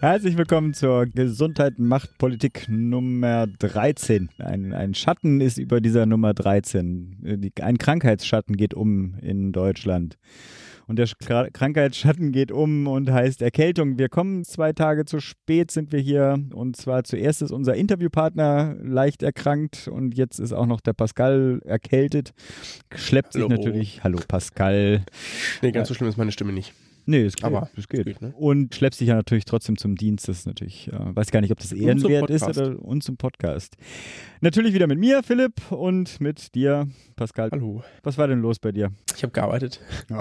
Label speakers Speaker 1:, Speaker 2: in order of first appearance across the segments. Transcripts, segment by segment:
Speaker 1: Herzlich willkommen zur Gesundheit macht Politik Nummer 13. Ein, ein Schatten ist über dieser Nummer 13. Ein Krankheitsschatten geht um in Deutschland. Und der Krankheitsschatten geht um und heißt Erkältung. Wir kommen zwei Tage zu spät, sind wir hier. Und zwar zuerst ist unser Interviewpartner leicht erkrankt und jetzt ist auch noch der Pascal erkältet. Schleppt sich
Speaker 2: Hallo.
Speaker 1: natürlich. Hallo Pascal.
Speaker 2: Nee, ganz so schlimm ist meine Stimme nicht.
Speaker 1: Nee, es geht.
Speaker 2: Aber
Speaker 1: es geht.
Speaker 2: geht, ne?
Speaker 1: Und schleppst dich ja natürlich trotzdem zum Dienst. Das ist natürlich, äh, weiß gar nicht, ob das ehrenwert ist oder und zum Podcast. Natürlich wieder mit mir, Philipp, und mit dir, Pascal.
Speaker 2: Hallo.
Speaker 1: Was war denn los bei dir?
Speaker 2: Ich habe gearbeitet.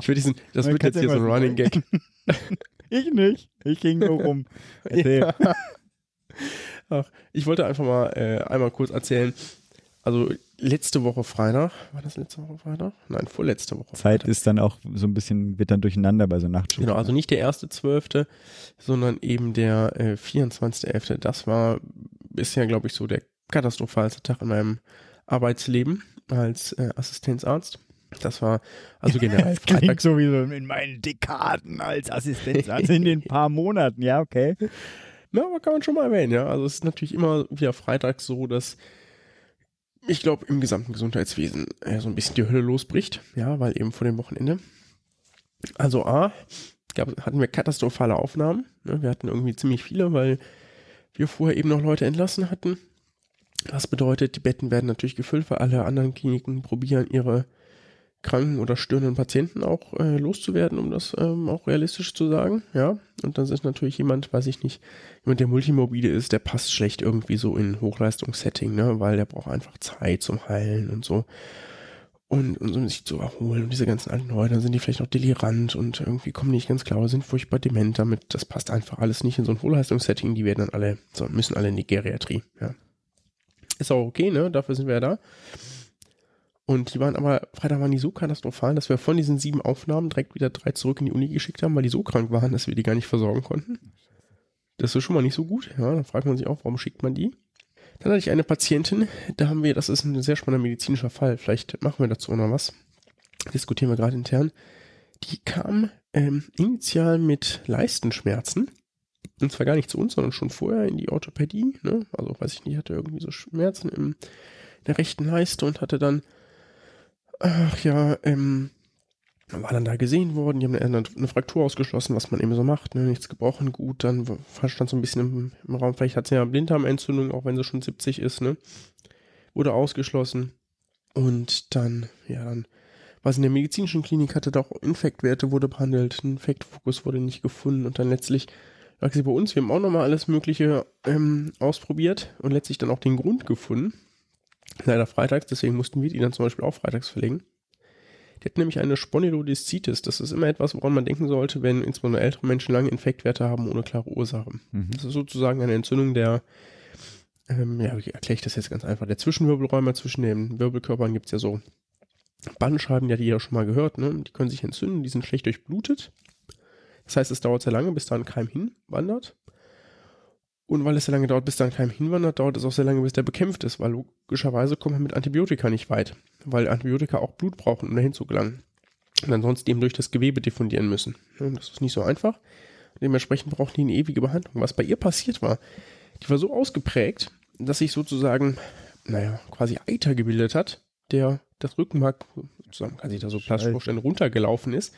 Speaker 2: Ich will diesen, das
Speaker 1: Man
Speaker 2: wird jetzt hier so ein Running Gag.
Speaker 1: Ich nicht. Ich ging nur rum. Erzähl.
Speaker 2: Ach, ich wollte einfach mal äh, einmal kurz erzählen. Also letzte Woche Freitag, war das letzte Woche Freitag? Nein, vorletzte Woche.
Speaker 1: Zeit
Speaker 2: Freitag.
Speaker 1: ist dann auch so ein bisschen, wird dann durcheinander bei so Nachtschichten.
Speaker 2: Genau, also nicht der erste Zwölfte, sondern eben der äh, 24.11. Das war bisher, glaube ich, so der katastrophalste Tag in meinem Arbeitsleben als äh, Assistenzarzt. Das war also generell
Speaker 1: Das klingt
Speaker 2: Freitag.
Speaker 1: so wie so in meinen Dekaden als Assistenzarzt in den paar Monaten. Ja, okay.
Speaker 2: Na, aber kann man schon mal erwähnen, ja. Also es ist natürlich immer wieder freitags so, dass ich glaube, im gesamten Gesundheitswesen äh, so ein bisschen die Hölle losbricht, ja, weil eben vor dem Wochenende. Also A, gab, hatten wir katastrophale Aufnahmen. Ne? Wir hatten irgendwie ziemlich viele, weil wir vorher eben noch Leute entlassen hatten. Das bedeutet, die Betten werden natürlich gefüllt, weil alle anderen Kliniken probieren, ihre kranken oder störenden Patienten auch äh, loszuwerden, um das ähm, auch realistisch zu sagen, ja. Und dann ist natürlich jemand, weiß ich nicht, jemand, der multimorbide ist, der passt schlecht irgendwie so in Hochleistungssetting, ne, weil der braucht einfach Zeit zum Heilen und so. Und, und um sich zu erholen und diese ganzen alten Leute, dann sind die vielleicht noch delirant und irgendwie kommen nicht ganz klar, sind furchtbar dement damit. Das passt einfach alles nicht in so ein Hochleistungssetting. Die werden dann alle, so, müssen alle in die Geriatrie, ja. Ist auch okay, ne, dafür sind wir ja da. Und die waren aber, Freitag waren die so katastrophal, dass wir von diesen sieben Aufnahmen direkt wieder drei zurück in die Uni geschickt haben, weil die so krank waren, dass wir die gar nicht versorgen konnten. Das ist schon mal nicht so gut. Ja, dann fragt man sich auch, warum schickt man die? Dann hatte ich eine Patientin, da haben wir, das ist ein sehr spannender medizinischer Fall, vielleicht machen wir dazu noch was. Diskutieren wir gerade intern. Die kam ähm, initial mit Leistenschmerzen. Und zwar gar nicht zu uns, sondern schon vorher in die Orthopädie. Ne? Also weiß ich nicht, hatte irgendwie so Schmerzen im, in der rechten Leiste und hatte dann ach ja, ähm, war dann da gesehen worden, die haben eine, eine Fraktur ausgeschlossen, was man eben so macht, ne? nichts gebrochen, gut, dann stand so ein bisschen im, im Raum, vielleicht hat sie ja Blinddarmentzündung, auch wenn sie schon 70 ist, ne, wurde ausgeschlossen und dann, ja, dann war sie in der medizinischen Klinik, hatte da auch Infektwerte, wurde behandelt, Infektfokus wurde nicht gefunden und dann letztlich lag sie bei uns, wir haben auch nochmal alles mögliche ähm, ausprobiert und letztlich dann auch den Grund gefunden, leider freitags, deswegen mussten wir die dann zum Beispiel auch freitags verlegen. Die hat nämlich eine Spondylodiszitis. Das ist immer etwas, woran man denken sollte, wenn insbesondere ältere Menschen lange Infektwerte haben ohne klare Ursache.
Speaker 1: Mhm.
Speaker 2: Das ist sozusagen eine Entzündung der, ähm, ja, wie erkläre ich das jetzt ganz einfach, der Zwischenwirbelräume zwischen den Wirbelkörpern gibt es ja so Bandscheiben, die hat jeder schon mal gehört, ne? Die können sich entzünden, die sind schlecht durchblutet. Das heißt, es dauert sehr lange, bis da ein Keim hinwandert. Und weil es sehr lange dauert, bis da ein Keim hinwandert, dauert es auch sehr lange, bis der bekämpft ist, weil logischerweise kommt man mit Antibiotika nicht weit, weil Antibiotika auch Blut brauchen, um dahin zu gelangen. Und ansonsten eben durch das Gewebe diffundieren müssen. Ja, Das ist nicht so einfach. Dementsprechend braucht die eine ewige Behandlung. Was bei ihr passiert war, die war so ausgeprägt, dass sich sozusagen, naja, quasi Eiter gebildet hat, der das Rückenmark, sozusagen kann sich da so plastisch
Speaker 1: Scheiße.
Speaker 2: vorstellen, runtergelaufen ist,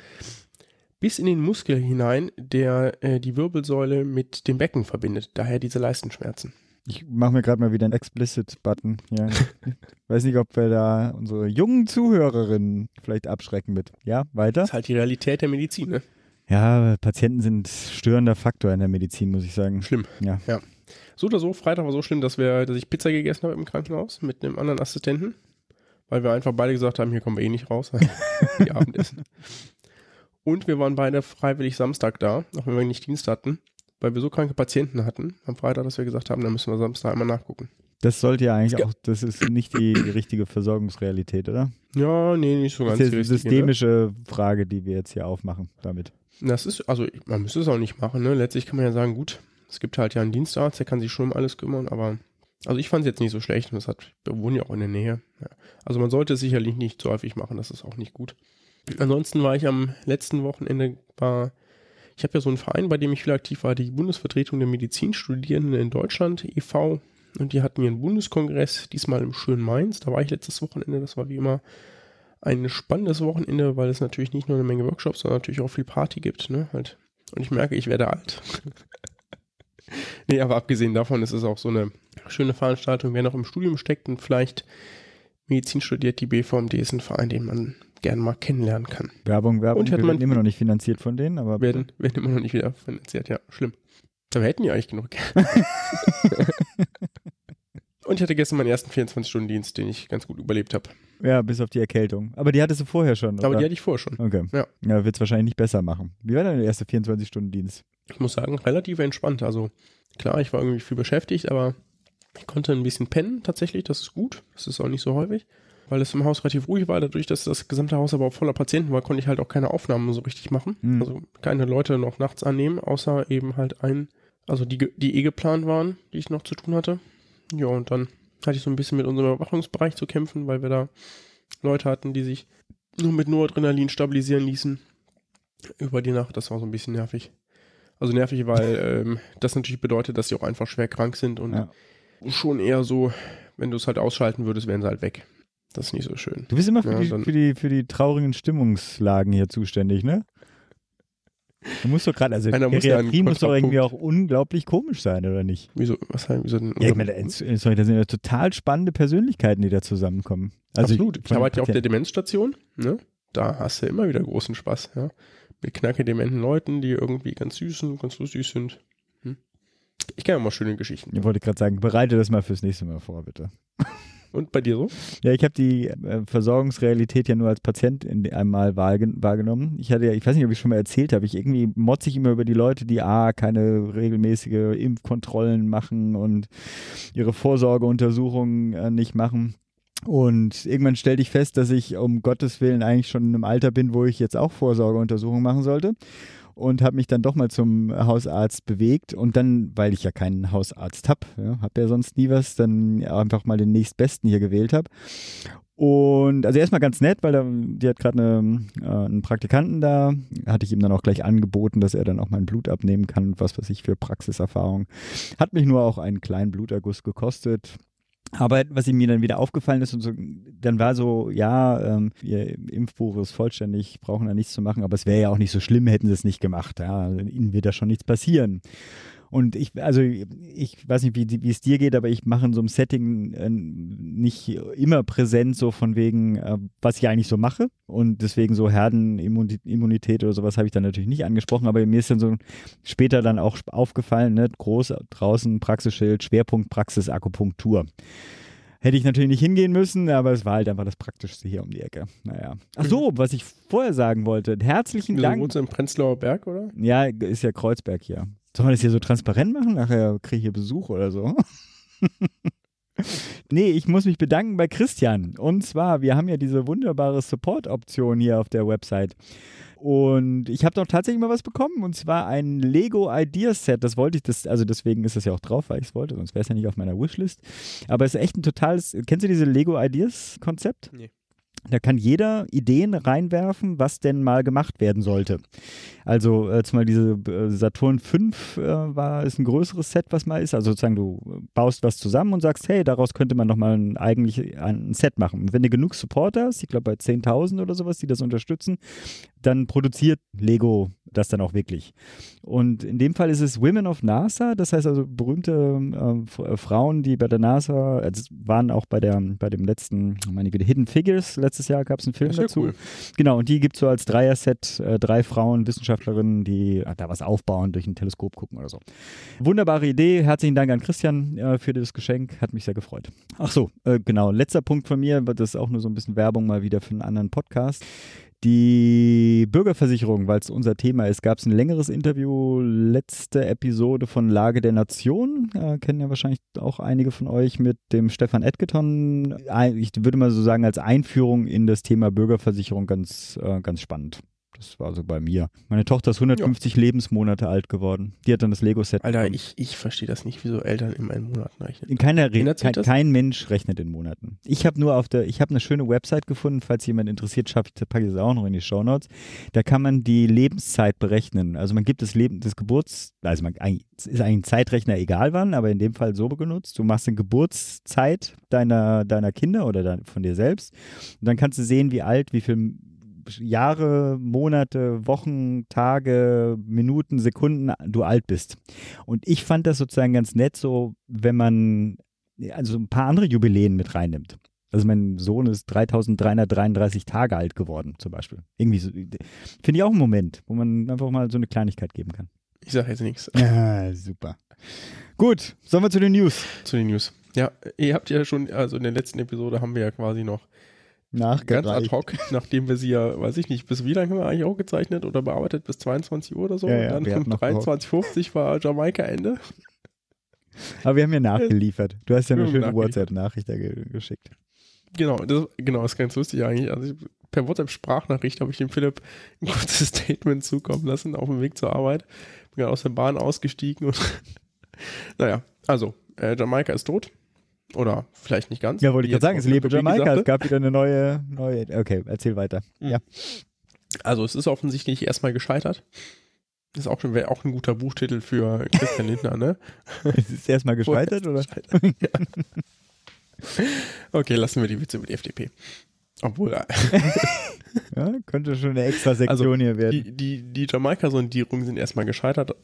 Speaker 2: bis in den Muskel hinein, der äh, die Wirbelsäule mit dem Becken verbindet. Daher diese Leistenschmerzen.
Speaker 1: Ich mache mir gerade mal wieder einen Explicit-Button. Ja. Weiß nicht, ob wir da unsere jungen Zuhörerinnen vielleicht abschrecken mit. Ja, weiter?
Speaker 2: Das ist halt die Realität der Medizin, ne?
Speaker 1: Ja, Patienten sind störender Faktor in der Medizin, muss ich sagen.
Speaker 2: Schlimm.
Speaker 1: Ja.
Speaker 2: So oder so, Freitag war so schlimm, dass wir, dass ich Pizza gegessen habe im Krankenhaus mit einem anderen Assistenten, weil wir einfach beide gesagt haben, hier kommen wir eh nicht raus, die Abendessen. Und wir waren beide freiwillig Samstag da, auch wenn wir nicht Dienst hatten, weil wir so kranke Patienten hatten am Freitag, dass wir gesagt haben, da müssen wir Samstag einmal nachgucken.
Speaker 1: Das sollte ja eigentlich auch, das ist nicht die, die richtige Versorgungsrealität, oder?
Speaker 2: Ja, nee, nicht so ganz
Speaker 1: Das ist eine
Speaker 2: ne?
Speaker 1: systemische Frage, die wir jetzt hier aufmachen damit.
Speaker 2: Das ist, also man müsste es auch nicht machen, ne? Letztlich kann man ja sagen, gut, es gibt halt ja einen Dienstarzt, der kann sich schon um alles kümmern, aber also ich fand es jetzt nicht so schlecht und das hat, wir wohnen ja auch in der Nähe. Ja. Also man sollte es sicherlich nicht so häufig machen, das ist auch nicht gut. Ansonsten war ich am letzten Wochenende, war, ich habe ja so einen Verein, bei dem ich viel aktiv war, die Bundesvertretung der Medizinstudierenden in Deutschland, e.V. Und die hatten ihren Bundeskongress, diesmal im schönen Mainz. Da war ich letztes Wochenende, das war wie immer ein spannendes Wochenende, weil es natürlich nicht nur eine Menge Workshops, sondern natürlich auch viel Party gibt. Ne? Halt. Und ich merke, ich werde alt. nee, aber abgesehen davon ist es auch so eine schöne Veranstaltung. Wer noch im Studium steckt und vielleicht Medizin studiert, die BVMD ist ein Verein, den man gerne mal kennenlernen kann.
Speaker 1: Werbung, Werbung,
Speaker 2: Und
Speaker 1: wir werden immer noch nicht finanziert von denen, aber
Speaker 2: Werden, werden immer noch nicht wieder finanziert, ja, schlimm. Aber wir hätten ja eigentlich genug. und ich hatte gestern meinen ersten 24-Stunden-Dienst, den ich ganz gut überlebt habe.
Speaker 1: ja, bis auf die Erkältung. Aber die hattest du vorher schon,
Speaker 2: Aber
Speaker 1: oder?
Speaker 2: die hatte ich vorher schon.
Speaker 1: okay.
Speaker 2: Ja.
Speaker 1: Ja, wird es wahrscheinlich nicht besser machen. Wie war dein erster 24-Stunden-Dienst?
Speaker 2: Ich muss sagen, relativ entspannt. Also klar, ich war irgendwie viel beschäftigt, aber ich konnte ein bisschen pennen tatsächlich. Das ist gut. Das ist auch nicht so häufig. Weil es im Haus relativ ruhig war, dadurch, dass das gesamte Haus aber auch voller Patienten war, konnte ich halt auch keine Aufnahmen so richtig machen.
Speaker 1: Mhm.
Speaker 2: Also keine Leute noch nachts annehmen, außer eben halt ein, also die, die eh geplant waren, die ich noch zu tun hatte. Ja, und dann hatte ich so ein bisschen mit unserem Überwachungsbereich zu kämpfen, weil wir da Leute hatten, die sich nur mit Noradrenalin stabilisieren ließen über die Nacht. Das war so ein bisschen nervig. Also nervig, weil ähm, das natürlich bedeutet, dass sie auch einfach schwer krank sind und
Speaker 1: Ja.
Speaker 2: schon eher so, wenn du es halt ausschalten würdest, wären sie halt weg. Das ist nicht so schön.
Speaker 1: Du bist immer für,
Speaker 2: Ja,
Speaker 1: die, für, die, für die traurigen Stimmungslagen hier zuständig, ne? Du musst doch gerade, also
Speaker 2: Einer ja
Speaker 1: Geriatrie muss doch irgendwie auch unglaublich komisch sein, oder nicht?
Speaker 2: Wieso, was heißt, wieso denn?
Speaker 1: Ja, ich meine, äh, sorry, das sind ja total spannende Persönlichkeiten, die da zusammenkommen. Also
Speaker 2: Absolut. Ich
Speaker 1: den
Speaker 2: arbeite ja auf der. Demenzstation. Ne? Da hast du immer wieder großen Spaß. Ja? Mit knacke dementen Leuten, die irgendwie ganz süß und ganz lustig sind. Hm? Ich kenne ja mal schöne Geschichten.
Speaker 1: Ich wollte gerade sagen, bereite das mal fürs nächste Mal vor, bitte.
Speaker 2: Und bei dir so?
Speaker 1: Ja, ich habe die äh, Versorgungsrealität ja nur als Patient in einmal wahrgen wahrgenommen. Ich hatte ja, ich weiß nicht, ob ich schon mal erzählt habe, ich irgendwie motze ich immer über die Leute, die A, keine regelmäßige Impfkontrollen machen und ihre Vorsorgeuntersuchungen äh, nicht machen. Und irgendwann stellte ich fest, dass ich um Gottes Willen eigentlich schon in einem Alter bin, wo ich jetzt auch Vorsorgeuntersuchungen machen sollte. Und habe mich dann doch mal zum Hausarzt bewegt. Und dann, weil ich ja keinen Hausarzt habe, ja, habe ja sonst nie was, dann einfach mal den nächstbesten hier gewählt habe. Und also erstmal ganz nett, weil da, die hat gerade eine, äh, einen Praktikanten da, hatte ich ihm dann auch gleich angeboten, dass er dann auch mein Blut abnehmen kann, was weiß ich für Praxiserfahrung. Hat mich nur auch einen kleinen Bluterguss gekostet. Aber was mir dann wieder aufgefallen ist und so, dann war so, ja, ähm, ihr Impfbuch ist vollständig, brauchen da nichts zu machen, aber es wäre ja auch nicht so schlimm, hätten sie es nicht gemacht. Ja, also ihnen wird da schon nichts passieren. Und ich, also ich weiß nicht, wie, wie es dir geht, aber ich mache in so einem Setting äh, nicht immer präsent, so von wegen, äh, was ich eigentlich so mache. Und deswegen so Herdenimmunität oder sowas habe ich dann natürlich nicht angesprochen, aber mir ist dann so später dann auch aufgefallen, ne, groß draußen Praxisschild, Schwerpunkt Praxis Akupunktur. Hätte ich natürlich nicht hingehen müssen, aber es war halt einfach das Praktischste hier um die Ecke. Naja. Ach so, was ich vorher sagen wollte. Herzlichen Dank.
Speaker 2: wohnst du im Prenzlauer Berg, oder?
Speaker 1: Ja, ist ja Kreuzberg hier. Soll man das hier so transparent machen? Nachher kriege ich hier Besuch oder so. nee, ich muss mich bedanken bei Christian. Und zwar, wir haben ja diese wunderbare Support-Option hier auf der Website. Und ich habe doch tatsächlich mal was bekommen und zwar ein Lego Ideas Set. Das wollte ich, das, also deswegen ist das ja auch drauf, weil ich es wollte, sonst wäre es ja nicht auf meiner Wishlist. Aber es ist echt ein totales. Kennst du diese Lego Ideas Konzept?
Speaker 2: Nee.
Speaker 1: Da kann jeder Ideen reinwerfen, was denn mal gemacht werden sollte. Also äh, zum Beispiel diese äh, Saturn 5 äh, war, ist ein größeres Set, was mal ist. Also sozusagen du baust was zusammen und sagst, hey, daraus könnte man nochmal ein, eigentlich ein Set machen. Und wenn du genug Supporter hast, ich glaube bei 10.000 oder sowas, die das unterstützen, dann produziert Lego das dann auch wirklich. Und in dem Fall ist es Women of NASA, das heißt also berühmte äh, F- äh, Frauen, die bei der NASA, also es waren auch bei, der, bei dem letzten, meine ich wieder, Hidden Figures, letztes Jahr gab es einen Film dazu.
Speaker 2: cool.
Speaker 1: Genau, und die gibt es so als Dreier-Set, äh, drei Frauen, Wissenschaftlerinnen, die äh, da was aufbauen, durch ein Teleskop gucken oder so. Wunderbare Idee, herzlichen Dank an Christian äh, für das Geschenk, hat mich sehr gefreut. Ach so, äh, genau, letzter Punkt von mir, das ist auch nur so ein bisschen Werbung mal wieder für einen anderen Podcast. Die Bürgerversicherung, weil es unser Thema ist, gab es ein längeres Interview, letzte Episode von Lage der Nation, äh, kennen ja wahrscheinlich auch einige von euch mit dem Stefan Edgeton. Ich würde mal so sagen, als Einführung in das Thema Bürgerversicherung ganz, äh, ganz spannend. Das war so bei mir. Meine Tochter ist 150 ja. Lebensmonate alt geworden. Die hat dann das Lego-Set.
Speaker 2: Alter, bekommen. ich, ich verstehe das nicht, wieso Eltern immer in Monaten rechnen.
Speaker 1: In keiner Re kein, kein, Mensch rechnet in Monaten. Ich habe nur auf der, ich habe eine schöne Website gefunden, falls jemand interessiert, schaffe ich, packe ich das auch noch in die Show Notes. Da kann man die Lebenszeit berechnen. Also man gibt das Leben, das Geburts, also man, es ist eigentlich ein Zeitrechner egal wann, aber in dem Fall so genutzt. Du machst eine Geburtszeit deiner, deiner Kinder oder von dir selbst. Und dann kannst du sehen, wie alt, wie viel Jahre, Monate, Wochen, Tage, Minuten, Sekunden du alt bist. Und ich fand das sozusagen ganz nett, so wenn man also ein paar andere Jubiläen mit reinnimmt. Also mein Sohn ist 3333 Tage alt geworden, zum Beispiel. Irgendwie so, finde ich auch einen Moment, wo man einfach mal so eine Kleinigkeit geben kann.
Speaker 2: Ich sage jetzt nichts.
Speaker 1: Ja, super. Gut, sollen wir zu den News?
Speaker 2: Zu den News. Ja, ihr habt ja schon, also in der letzten Episode haben wir ja quasi noch
Speaker 1: Nachgereicht.
Speaker 2: Ganz ad hoc, nachdem wir sie ja, weiß ich nicht, bis wie lange haben wir eigentlich auch gezeichnet oder bearbeitet? Bis 22 Uhr oder so?
Speaker 1: Ja, ja,
Speaker 2: und dann um 23.50 war Jamaika Ende.
Speaker 1: Aber wir haben ja nachgeliefert. Du hast ja eine schöne WhatsApp-Nachricht ge geschickt.
Speaker 2: Genau, das, genau, das ist ganz lustig eigentlich. Also per WhatsApp-Sprachnachricht habe ich dem Philipp ein kurzes Statement zukommen lassen auf dem Weg zur Arbeit. Bin aus der Bahn ausgestiegen und naja, also, äh, Jamaika ist tot. Oder vielleicht nicht ganz.
Speaker 1: Ja, wollte ich gerade sagen, es lebe Jamaika, es gab wieder eine neue, neue. Okay, erzähl weiter. Mhm. Ja.
Speaker 2: Also es ist offensichtlich erstmal gescheitert. Das ist auch schon auch ein guter Buchtitel für Christian Lindner, ne?
Speaker 1: es ist erstmal gescheitert, oder? Gescheitert.
Speaker 2: ja. Okay, lassen wir die Witze die FDP. Obwohl.
Speaker 1: ja, könnte schon eine extra Sektion also, hier werden.
Speaker 2: Die, die, die Jamaika-Sondierungen sind erstmal gescheitert.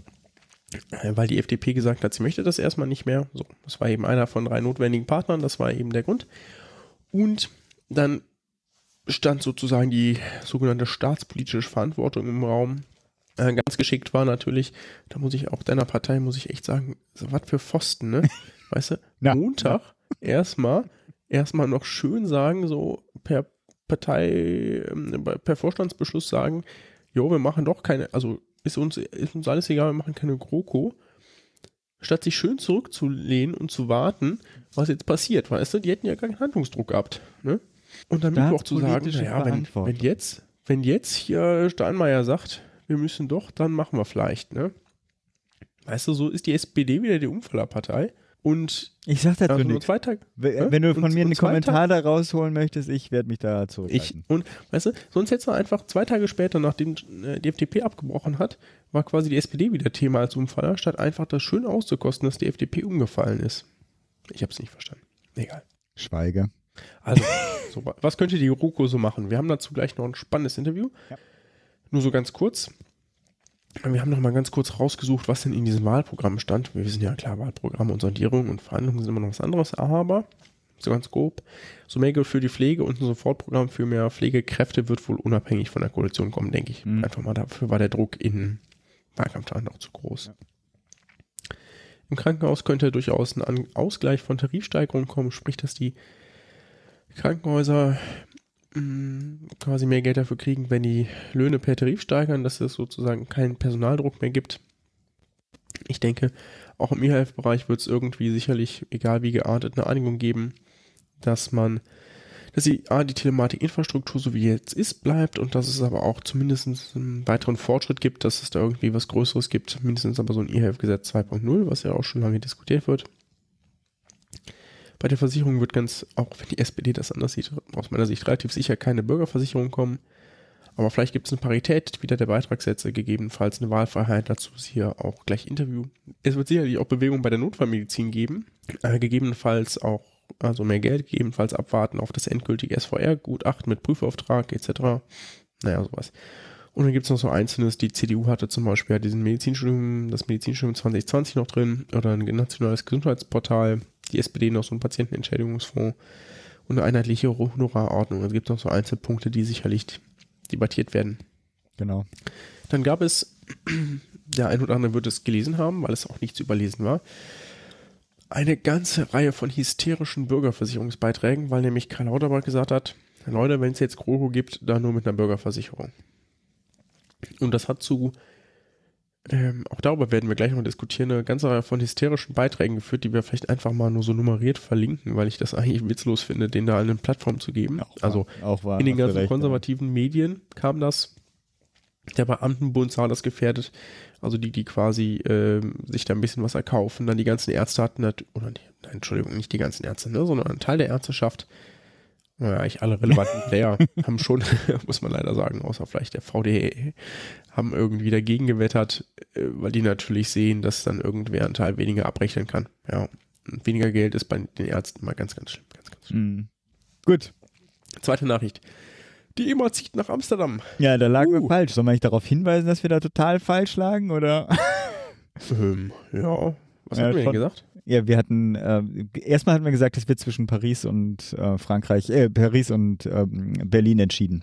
Speaker 2: Weil die FDP gesagt hat, sie möchte das erstmal nicht mehr. So, das war eben einer von drei notwendigen Partnern, das war eben der Grund. Und dann stand sozusagen die sogenannte staatspolitische Verantwortung im Raum. Äh, ganz geschickt war natürlich, da muss ich auch deiner Partei, muss ich echt sagen, so was für Pfosten, ne? Weißt du, ja. Montag erstmal, erstmal noch schön sagen, so per Partei, ähm, per Vorstandsbeschluss sagen, jo, wir machen doch keine, also ist uns, ist uns alles egal, wir machen keine GroKo. Statt sich schön zurückzulehnen und zu warten, was jetzt passiert, weißt du, die hätten ja gar keinen Handlungsdruck gehabt. Ne? Und dann auch zu sagen, naja, wenn, wenn, jetzt, wenn jetzt hier Steinmeier sagt, wir müssen doch, dann machen wir vielleicht, ne? Weißt du, so ist die SPD wieder die Umfallerpartei. Und
Speaker 1: ich sag dazu
Speaker 2: also nur zwei Tage.
Speaker 1: Wenn, wenn du von und, mir einen Kommentar da rausholen möchtest, ich werde mich da zurückhalten.
Speaker 2: Ich, und weißt du, sonst hättest du einfach zwei Tage später, nachdem äh, die FDP abgebrochen hat, war quasi die SPD wieder Thema als Umfaller, statt einfach das schön auszukosten, dass die FDP umgefallen ist. Ich habe es nicht verstanden. Egal.
Speaker 1: Schweige.
Speaker 2: Also, so, was könnte die GroKo so machen? Wir haben dazu gleich noch ein spannendes Interview. Ja. Nur so ganz kurz. Wir haben noch mal ganz kurz rausgesucht, was denn in diesem Wahlprogramm stand. Wir wissen ja klar, Wahlprogramm und Sondierung und Verhandlungen sind immer noch was anderes, aber so ganz grob. So mehr Geld für die Pflege und ein Sofortprogramm für mehr Pflegekräfte wird wohl unabhängig von der Koalition kommen, denke ich. Mhm. Einfach mal dafür war der Druck in Wahlkampftagen auch zu groß. Ja. Im Krankenhaus könnte durchaus ein Ausgleich von Tarifsteigerungen kommen, sprich, dass die Krankenhäuser quasi mehr Geld dafür kriegen, wenn die Löhne per Tarif steigern, dass es sozusagen keinen Personaldruck mehr gibt. Ich denke, auch im E-Health-Bereich wird es irgendwie sicherlich, egal wie geartet, eine Einigung geben, dass man, dass die, A, die Telematikinfrastruktur so wie jetzt ist, bleibt und dass es aber auch zumindest einen weiteren Fortschritt gibt, dass es da irgendwie was Größeres gibt, mindestens aber so ein E-Health-Gesetz 2.0, was ja auch schon lange diskutiert wird. Bei der Versicherung wird ganz, auch wenn die SPD das anders sieht, aus meiner Sicht relativ sicher keine Bürgerversicherung kommen. Aber vielleicht gibt es eine Parität wieder der Beitragssätze, gegebenenfalls eine Wahlfreiheit. Dazu ist hier auch gleich Interview. Es wird sicherlich auch Bewegung bei der Notfallmedizin geben. Äh, gegebenenfalls auch, also mehr Geld, gegebenenfalls abwarten auf das endgültige SVR-Gutachten mit Prüfauftrag etc. Naja, sowas. Und dann gibt es noch so Einzelnes, die CDU hatte zum Beispiel diesen Medizinstudium, das Medizinstudium 2020 noch drin oder ein nationales Gesundheitsportal die SPD noch so einen Patientenentschädigungsfonds und eine einheitliche Honorarordnung. Es gibt noch so Einzelpunkte, die sicherlich debattiert werden.
Speaker 1: Genau.
Speaker 2: Dann gab es, der ein oder andere wird es gelesen haben, weil es auch nicht zu überlesen war, eine ganze Reihe von hysterischen Bürgerversicherungsbeiträgen, weil nämlich Karl Lauterbach gesagt hat, Leute, wenn es jetzt GroKo gibt, dann nur mit einer Bürgerversicherung. Und das hat zu, ähm, auch darüber werden wir gleich noch diskutieren, eine ganze Reihe von hysterischen Beiträgen geführt, die wir vielleicht einfach mal nur so nummeriert verlinken, weil ich das eigentlich witzlos finde, denen da eine Plattform zu geben.
Speaker 1: Auch
Speaker 2: also
Speaker 1: auch wahr,
Speaker 2: in den ganzen
Speaker 1: recht,
Speaker 2: konservativen Medien kam das. Der Beamtenbund sah das gefährdet. Also die, die quasi äh, sich da ein bisschen was erkaufen. Dann die ganzen Ärzte hatten, oder die, nein, Entschuldigung, nicht die ganzen Ärzte, ne, sondern ein Teil der Ärzteschaft, naja, eigentlich alle relevanten Player haben schon, muss man leider sagen, außer vielleicht der VDE, haben irgendwie dagegen gewettert, äh, weil die natürlich sehen, dass dann irgendwer einen Teil weniger abrechnen kann. Ja, und weniger Geld ist bei den Ärzten mal ganz, ganz schlimm. Ganz, ganz schlimm.
Speaker 1: Mhm. Gut.
Speaker 2: Zweite Nachricht. Die EMA zieht nach Amsterdam.
Speaker 1: Ja, da lagen wir
Speaker 2: Uh.
Speaker 1: falsch. Soll man nicht darauf hinweisen, dass wir da total falsch lagen? Oder?
Speaker 2: Ähm, ja, was
Speaker 1: Ja,
Speaker 2: haben wir denn gesagt?
Speaker 1: Ja, wir hatten, äh, erstmal hatten wir gesagt, es wird zwischen Paris und äh, Frankreich, äh, Paris und ähm, Berlin entschieden.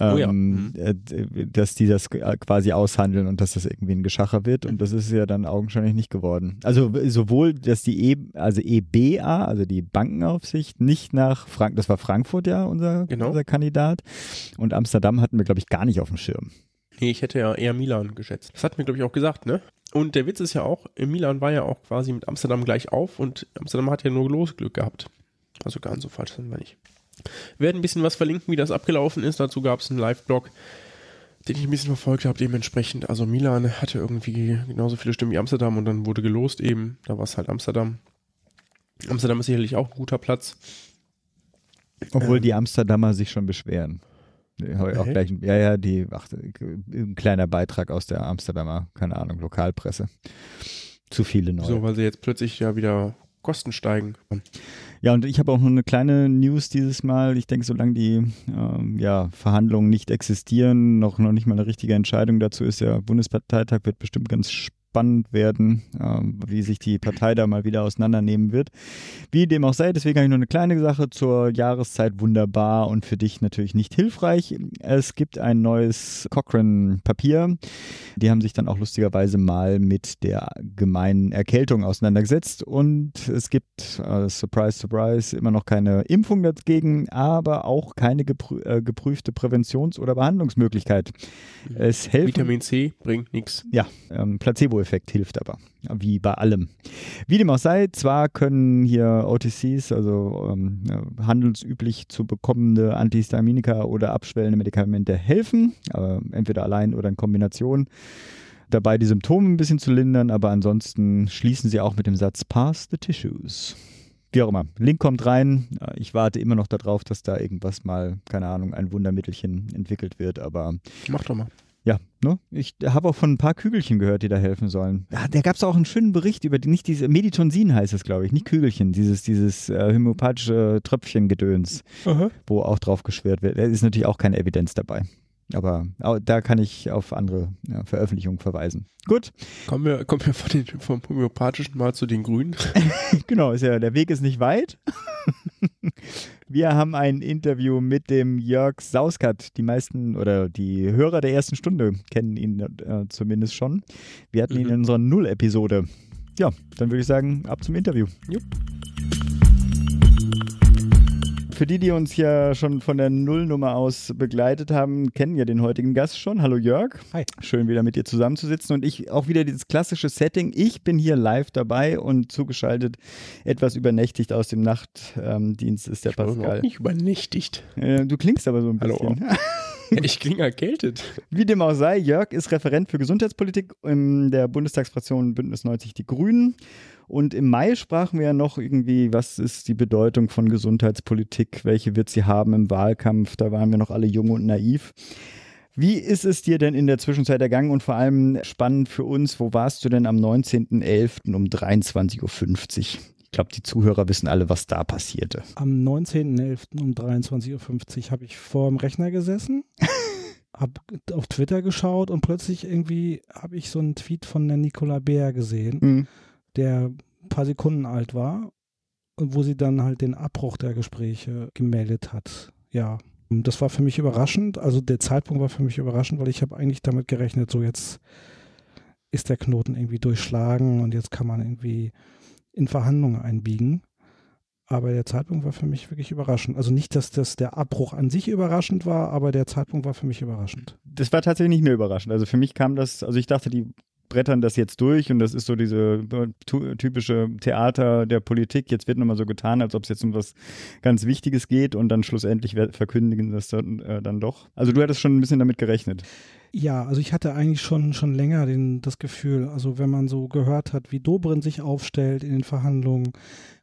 Speaker 2: Oh ja.
Speaker 1: Ähm, äh, d- dass die das äh, quasi aushandeln und dass das irgendwie ein Geschacher wird und das ist ja dann augenscheinlich nicht geworden. Also sowohl, dass die e, also EBA, also die Bankenaufsicht, nicht nach Frank, das war Frankfurt ja unser,
Speaker 2: Genau.
Speaker 1: unser Kandidat und Amsterdam hatten wir glaube ich gar nicht auf dem Schirm.
Speaker 2: Nee, ich hätte ja eher Milan geschätzt. Das hat mir, glaube ich, auch gesagt, ne? Und der Witz ist ja auch, Milan war ja auch quasi mit Amsterdam gleich auf und Amsterdam hat ja nur Losglück gehabt. Also gar nicht so falsch sind wir nicht. Wir werden ein bisschen was verlinken, wie das abgelaufen ist. Dazu gab es einen Live-Blog, den ich ein bisschen verfolgt habe, dementsprechend. Also Milan hatte irgendwie genauso viele Stimmen wie Amsterdam und dann wurde gelost eben. Da war es halt Amsterdam. Amsterdam ist sicherlich auch ein guter Platz.
Speaker 1: Obwohl
Speaker 2: Ähm.
Speaker 1: die Amsterdamer sich schon beschweren. Ich Auch gleich, ja, ja, die, ach, ein kleiner Beitrag aus der Amsterdamer, keine Ahnung, Lokalpresse. Zu viele neue.
Speaker 2: So, weil sie jetzt plötzlich ja wieder Kosten steigen.
Speaker 1: Ja, und ich habe auch noch eine kleine News dieses Mal. Ich denke, solange die ähm, ja, Verhandlungen nicht existieren, noch, noch nicht mal eine richtige Entscheidung dazu ist, der Bundesparteitag wird bestimmt ganz spannend werden, ähm, wie sich die Partei da mal wieder auseinandernehmen wird. Wie dem auch sei, deswegen habe ich noch eine kleine Sache zur Jahreszeit wunderbar und für dich natürlich nicht hilfreich. Es gibt ein neues Cochrane-Papier. Die haben sich dann auch lustigerweise mal mit der gemeinen Erkältung auseinandergesetzt und es gibt, äh, surprise, surprise, immer noch keine Impfung dagegen, aber auch keine geprü äh, geprüfte Präventions- oder Behandlungsmöglichkeit. Es helfen
Speaker 2: Vitamin C bringt nichts.
Speaker 1: ja, ähm, Placebo-Effekt hilft aber, wie bei allem. Wie dem auch sei, zwar können hier OTCs, also ähm, handelsüblich zu bekommende Antihistaminika oder abschwellende Medikamente helfen, äh, entweder allein oder in Kombination. Dabei die Symptome ein bisschen zu lindern, aber ansonsten schließen sie auch mit dem Satz Pass the Tissues. Wie auch immer. Link kommt rein. Ich warte immer noch darauf, dass da irgendwas mal, keine Ahnung, ein Wundermittelchen entwickelt wird, aber
Speaker 2: Mach doch mal.
Speaker 1: Ja, ne? Ich habe auch von ein paar Kügelchen gehört, die da helfen sollen. Ja, da gab es auch einen schönen Bericht über die, nicht diese, Meditonsin heißt es, glaube ich, nicht Kügelchen, dieses, dieses äh, homöopathische Tröpfchengedöns, wo auch drauf geschwört wird. Da ist natürlich auch keine Evidenz dabei. Aber da kann ich auf andere ja, Veröffentlichungen verweisen. Gut,
Speaker 2: Kommen wir, kommen wir von den, vom Homöopathischen mal zu den Grünen.
Speaker 1: genau, ist ja, der Weg ist nicht weit. Wir haben ein Interview mit dem Jörg Sauskat. Die meisten oder die Hörer der ersten Stunde kennen ihn äh, zumindest schon. Wir hatten ihn in unserer Null-Episode. Ja, dann würde ich sagen, ab zum Interview.
Speaker 2: Jupp.
Speaker 1: Für die, die uns hier schon von der Nullnummer aus begleitet haben, kennen ja den heutigen Gast schon. Hallo Jörg.
Speaker 3: Hi.
Speaker 1: Schön wieder mit dir zusammenzusitzen und ich auch wieder dieses klassische Setting. Ich bin hier live dabei und zugeschaltet, etwas übernächtigt aus dem Nachtdienst ist der
Speaker 2: Ich bin
Speaker 1: Pascal.
Speaker 2: überhaupt nicht übernächtigt.
Speaker 1: Äh, du klingst aber so ein
Speaker 2: Hallo. Ich klinge erkältet.
Speaker 1: Wie dem auch sei, Jörg ist Referent für Gesundheitspolitik in der Bundestagsfraktion Bündnis 90 Die Grünen. Und im Mai sprachen wir ja noch irgendwie, was ist die Bedeutung von Gesundheitspolitik, welche wird sie haben im Wahlkampf. Da waren wir noch alle jung und naiv. Wie ist es dir denn in der Zwischenzeit ergangen und vor allem spannend für uns, wo warst du denn am 19.11. um 23.50 Uhr? Ich glaube, die Zuhörer wissen alle, was da passierte.
Speaker 4: Am 19.11. um 23.50 Uhr habe ich vor dem Rechner gesessen, habe auf Twitter geschaut und plötzlich irgendwie habe ich so einen Tweet von der Nicola Bär gesehen,
Speaker 1: Hm.
Speaker 4: der ein paar Sekunden alt war und wo sie dann halt den Abbruch der Gespräche gemeldet hat. Ja, das war für mich überraschend. Also der Zeitpunkt war für mich überraschend, weil ich habe eigentlich damit gerechnet, so jetzt ist der Knoten irgendwie durchschlagen und jetzt kann man irgendwie in Verhandlungen einbiegen. Aber der Zeitpunkt war für mich wirklich überraschend. Also nicht, dass das der Abbruch an sich überraschend war, aber der Zeitpunkt war für mich überraschend.
Speaker 1: Das war tatsächlich nicht mehr überraschend. Also für mich kam das, also ich dachte, die brettern das jetzt durch und das ist so diese äh, typische Theater der Politik. Jetzt wird nochmal so getan, als ob es jetzt um was ganz Wichtiges geht und dann schlussendlich verkündigen das dann, äh, dann doch. Also du hattest schon ein bisschen damit gerechnet.
Speaker 4: Ja, also ich hatte eigentlich schon, schon länger den, das Gefühl, also wenn man so gehört hat, wie Dobrin sich aufstellt in den Verhandlungen,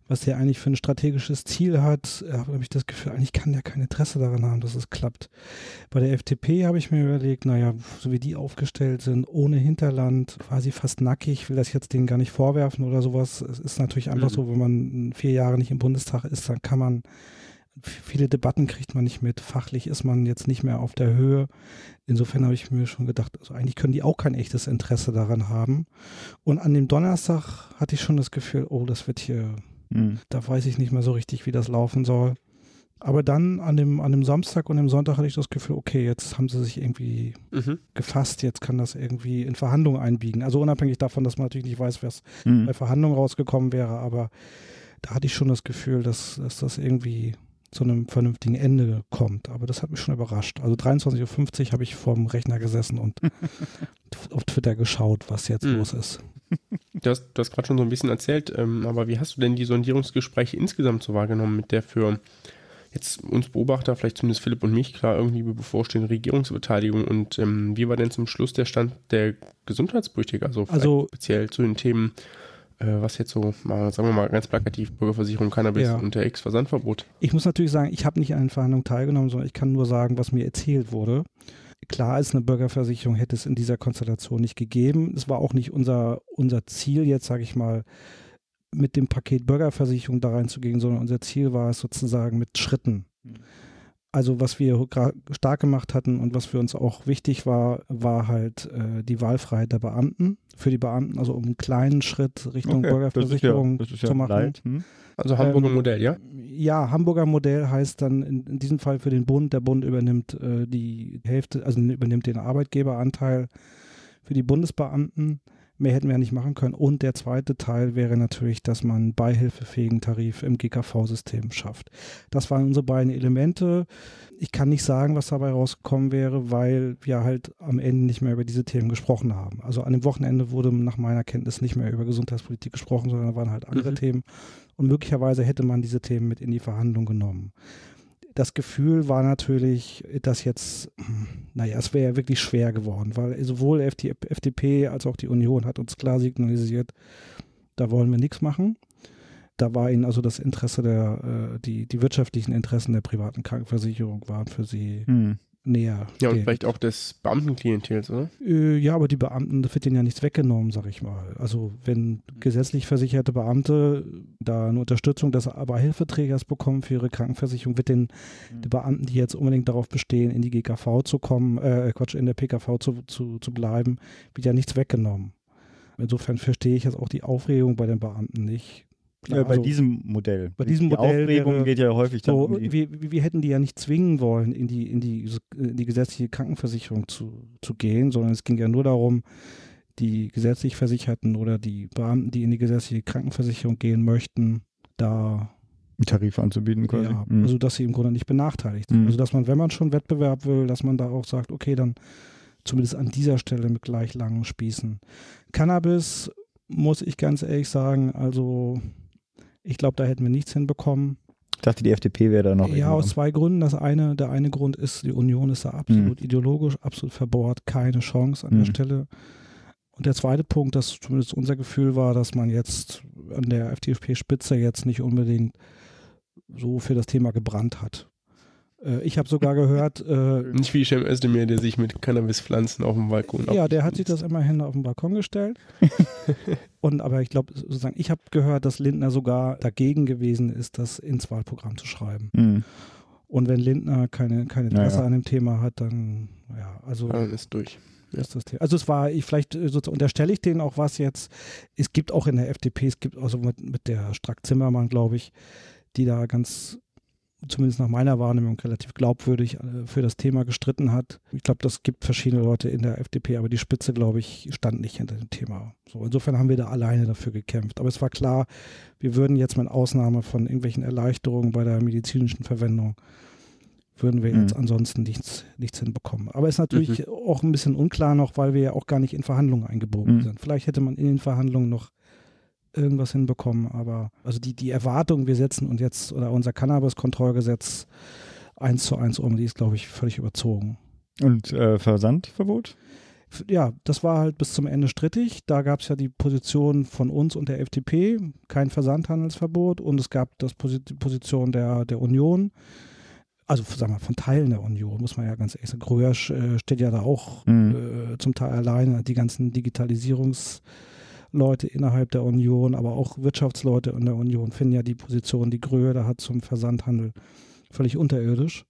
Speaker 4: was der eigentlich für ein strategisches Ziel hat, habe ich das Gefühl, eigentlich kann der kein Interesse daran haben, dass es klappt. Bei der FDP habe ich mir überlegt, naja, so wie die aufgestellt sind, ohne Hinterland, quasi fast nackig, will das jetzt denen gar nicht vorwerfen oder sowas. Es ist natürlich einfach mhm. so, wenn man vier Jahre nicht im Bundestag ist, dann kann man viele Debatten kriegt man nicht mit. Fachlich ist man jetzt nicht mehr auf der Höhe. Insofern habe ich mir schon gedacht, also eigentlich können die auch kein echtes Interesse daran haben. Und an dem Donnerstag hatte ich schon das Gefühl, oh, das wird hier, mhm. da weiß ich nicht mehr so richtig, wie das laufen soll. Aber dann an dem, an dem Samstag und dem Sonntag hatte ich das Gefühl, okay, jetzt haben sie sich irgendwie mhm. gefasst, jetzt kann das irgendwie in Verhandlungen einbiegen. Also unabhängig davon, dass man natürlich nicht weiß, was mhm. bei Verhandlungen rausgekommen wäre, aber da hatte ich schon das Gefühl, dass, dass das irgendwie zu einem vernünftigen Ende kommt. Aber das hat mich schon überrascht. Also 23.50 Uhr habe ich vorm Rechner gesessen und auf Twitter geschaut, was jetzt mhm. los ist.
Speaker 2: Du hast, hast gerade schon so ein bisschen erzählt, ähm, aber wie hast du denn die Sondierungsgespräche insgesamt so wahrgenommen, mit der für jetzt uns Beobachter, vielleicht zumindest Philipp und mich, klar irgendwie bevorstehende Regierungsbeteiligung und ähm, wie war denn zum Schluss der Stand der Gesundheitspolitik, also,
Speaker 4: also
Speaker 2: speziell zu den Themen was jetzt so, mal, sagen wir mal ganz plakativ, Bürgerversicherung, Cannabis ja. und der Ex-Versandverbot.
Speaker 4: Ich muss natürlich sagen, ich habe nicht an den Verhandlungen teilgenommen, sondern ich kann nur sagen, was mir erzählt wurde. Klar ist, eine Bürgerversicherung hätte es in dieser Konstellation nicht gegeben. Es war auch nicht unser, unser Ziel, jetzt sage ich mal, mit dem Paket Bürgerversicherung da reinzugehen, sondern unser Ziel war es sozusagen mit Schritten. Mhm also was wir stark gemacht hatten und was für uns auch wichtig war, war halt äh, die Wahlfreiheit der Beamten. Für die Beamten, also um einen kleinen Schritt Richtung okay, Bürgerversicherung das ist ja, das ist ja zu machen.
Speaker 2: Hm. Also Hamburger ähm, Modell, ja?
Speaker 4: Ja, Hamburger Modell heißt dann in, in diesem Fall für den Bund, der Bund übernimmt äh, die Hälfte, also übernimmt den Arbeitgeberanteil für die Bundesbeamten. Mehr hätten wir ja nicht machen können. Und der zweite Teil wäre natürlich, dass man einen beihilfefähigen Tarif im GKV-System schafft. Das waren unsere beiden Elemente. Ich kann nicht sagen, was dabei rausgekommen wäre, weil wir halt am Ende nicht mehr über diese Themen gesprochen haben. Also an dem Wochenende wurde nach meiner Kenntnis nicht mehr über Gesundheitspolitik gesprochen, sondern da waren halt andere mhm. Themen. Und möglicherweise hätte man diese Themen mit in die Verhandlung genommen das Gefühl war natürlich, dass jetzt, naja, es wäre wirklich schwer geworden, weil sowohl FDP als auch die Union hat uns klar signalisiert, da wollen wir nichts machen. Da war ihnen also das Interesse der, äh, die, die wirtschaftlichen Interessen der privaten Krankenversicherung waren für sie hm näher.
Speaker 2: Ja, und vielleicht auch des Beamtenklientels, oder?
Speaker 4: Äh, ja, aber die Beamten, da wird denen ja nichts weggenommen, sag ich mal. Also wenn gesetzlich versicherte Beamte da eine Unterstützung des Beihilfeträgers bekommen für ihre Krankenversicherung, wird den mhm. die Beamten, die jetzt unbedingt darauf bestehen, in die GKV zu kommen, äh, Quatsch, in der PKV zu, zu, zu bleiben, wird ja nichts weggenommen. Insofern verstehe ich jetzt auch die Aufregung bei den Beamten nicht.
Speaker 1: Klar, bei also, diesem Modell.
Speaker 4: Bei diesem die Modell.
Speaker 1: Aufregung wäre, geht ja häufig
Speaker 4: so, um wir, wir hätten die ja nicht zwingen wollen, in die, in die, in die gesetzliche Krankenversicherung zu, zu gehen, sondern es ging ja nur darum, die gesetzlich Versicherten oder die Beamten, die in die gesetzliche Krankenversicherung gehen möchten, da
Speaker 1: Tarif anzubieten quasi.
Speaker 4: Ja, mhm. also dass sie im Grunde nicht benachteiligt sind. Mhm. Also dass man, wenn man schon Wettbewerb will, dass man da auch sagt, okay, dann zumindest an dieser Stelle mit gleich langen Spießen. Cannabis muss ich ganz ehrlich sagen, also ich glaube, da hätten wir nichts hinbekommen.
Speaker 1: Ich dachte, die FDP wäre da noch.
Speaker 4: Ja, aus zwei Gründen. Das eine, der eine Grund ist, die Union ist da absolut mhm. ideologisch, absolut verbohrt, keine Chance an mhm. der Stelle. Und der zweite Punkt, das zumindest unser Gefühl war, dass man jetzt an der FDP-Spitze jetzt nicht unbedingt so für das Thema gebrannt hat. Äh, ich habe sogar gehört. Äh,
Speaker 2: Nicht wie Cem Özdemir, der sich mit Cannabispflanzen auf dem Balkon
Speaker 4: Ja, der hat sich das immerhin auf den Balkon gestellt. Und aber ich glaube, sozusagen, ich habe gehört, dass Lindner sogar dagegen gewesen ist, das ins Wahlprogramm zu schreiben. Mhm. Und wenn Lindner keine, keine Interesse ja, ja. an dem Thema hat, dann, ja, also.
Speaker 2: Dann ist durch.
Speaker 4: Ja. Ist das Thema. Also es war, ich vielleicht äh, sozusagen unterstelle ich denen auch was jetzt. Es gibt auch in der FDP, es gibt also mit, mit der Strack Zimmermann, glaube ich, die da ganz zumindest nach meiner Wahrnehmung relativ glaubwürdig äh, für das Thema gestritten hat. Ich glaube, das gibt verschiedene Leute in der FDP, aber die Spitze, glaube ich, stand nicht hinter dem Thema. So, insofern haben wir da alleine dafür gekämpft. Aber es war klar, wir würden jetzt mit Ausnahme von irgendwelchen Erleichterungen bei der medizinischen Verwendung würden wir jetzt mhm. ansonsten nichts, nichts hinbekommen. Aber es ist natürlich mhm. auch ein bisschen unklar noch, weil wir ja auch gar nicht in Verhandlungen eingebogen mhm. sind. Vielleicht hätte man in den Verhandlungen noch irgendwas hinbekommen, aber also die, die Erwartung, wir setzen und jetzt oder unser Cannabis-Kontrollgesetz eins zu eins um, die ist, glaube ich, völlig überzogen.
Speaker 1: Und äh, Versandverbot?
Speaker 4: Ja, das war halt bis zum Ende strittig. Da gab es ja die Position von uns und der FDP, kein Versandhandelsverbot und es gab das die Position der, der Union, also sagen wir von Teilen der Union, muss man ja ganz ehrlich sagen. Grösch äh, steht ja da auch mhm. äh, zum Teil alleine, die ganzen Digitalisierungsleute innerhalb der Union, aber auch Wirtschaftsleute in der Union finden ja die Position, die Gröhe da hat zum Versandhandel völlig unterirdisch.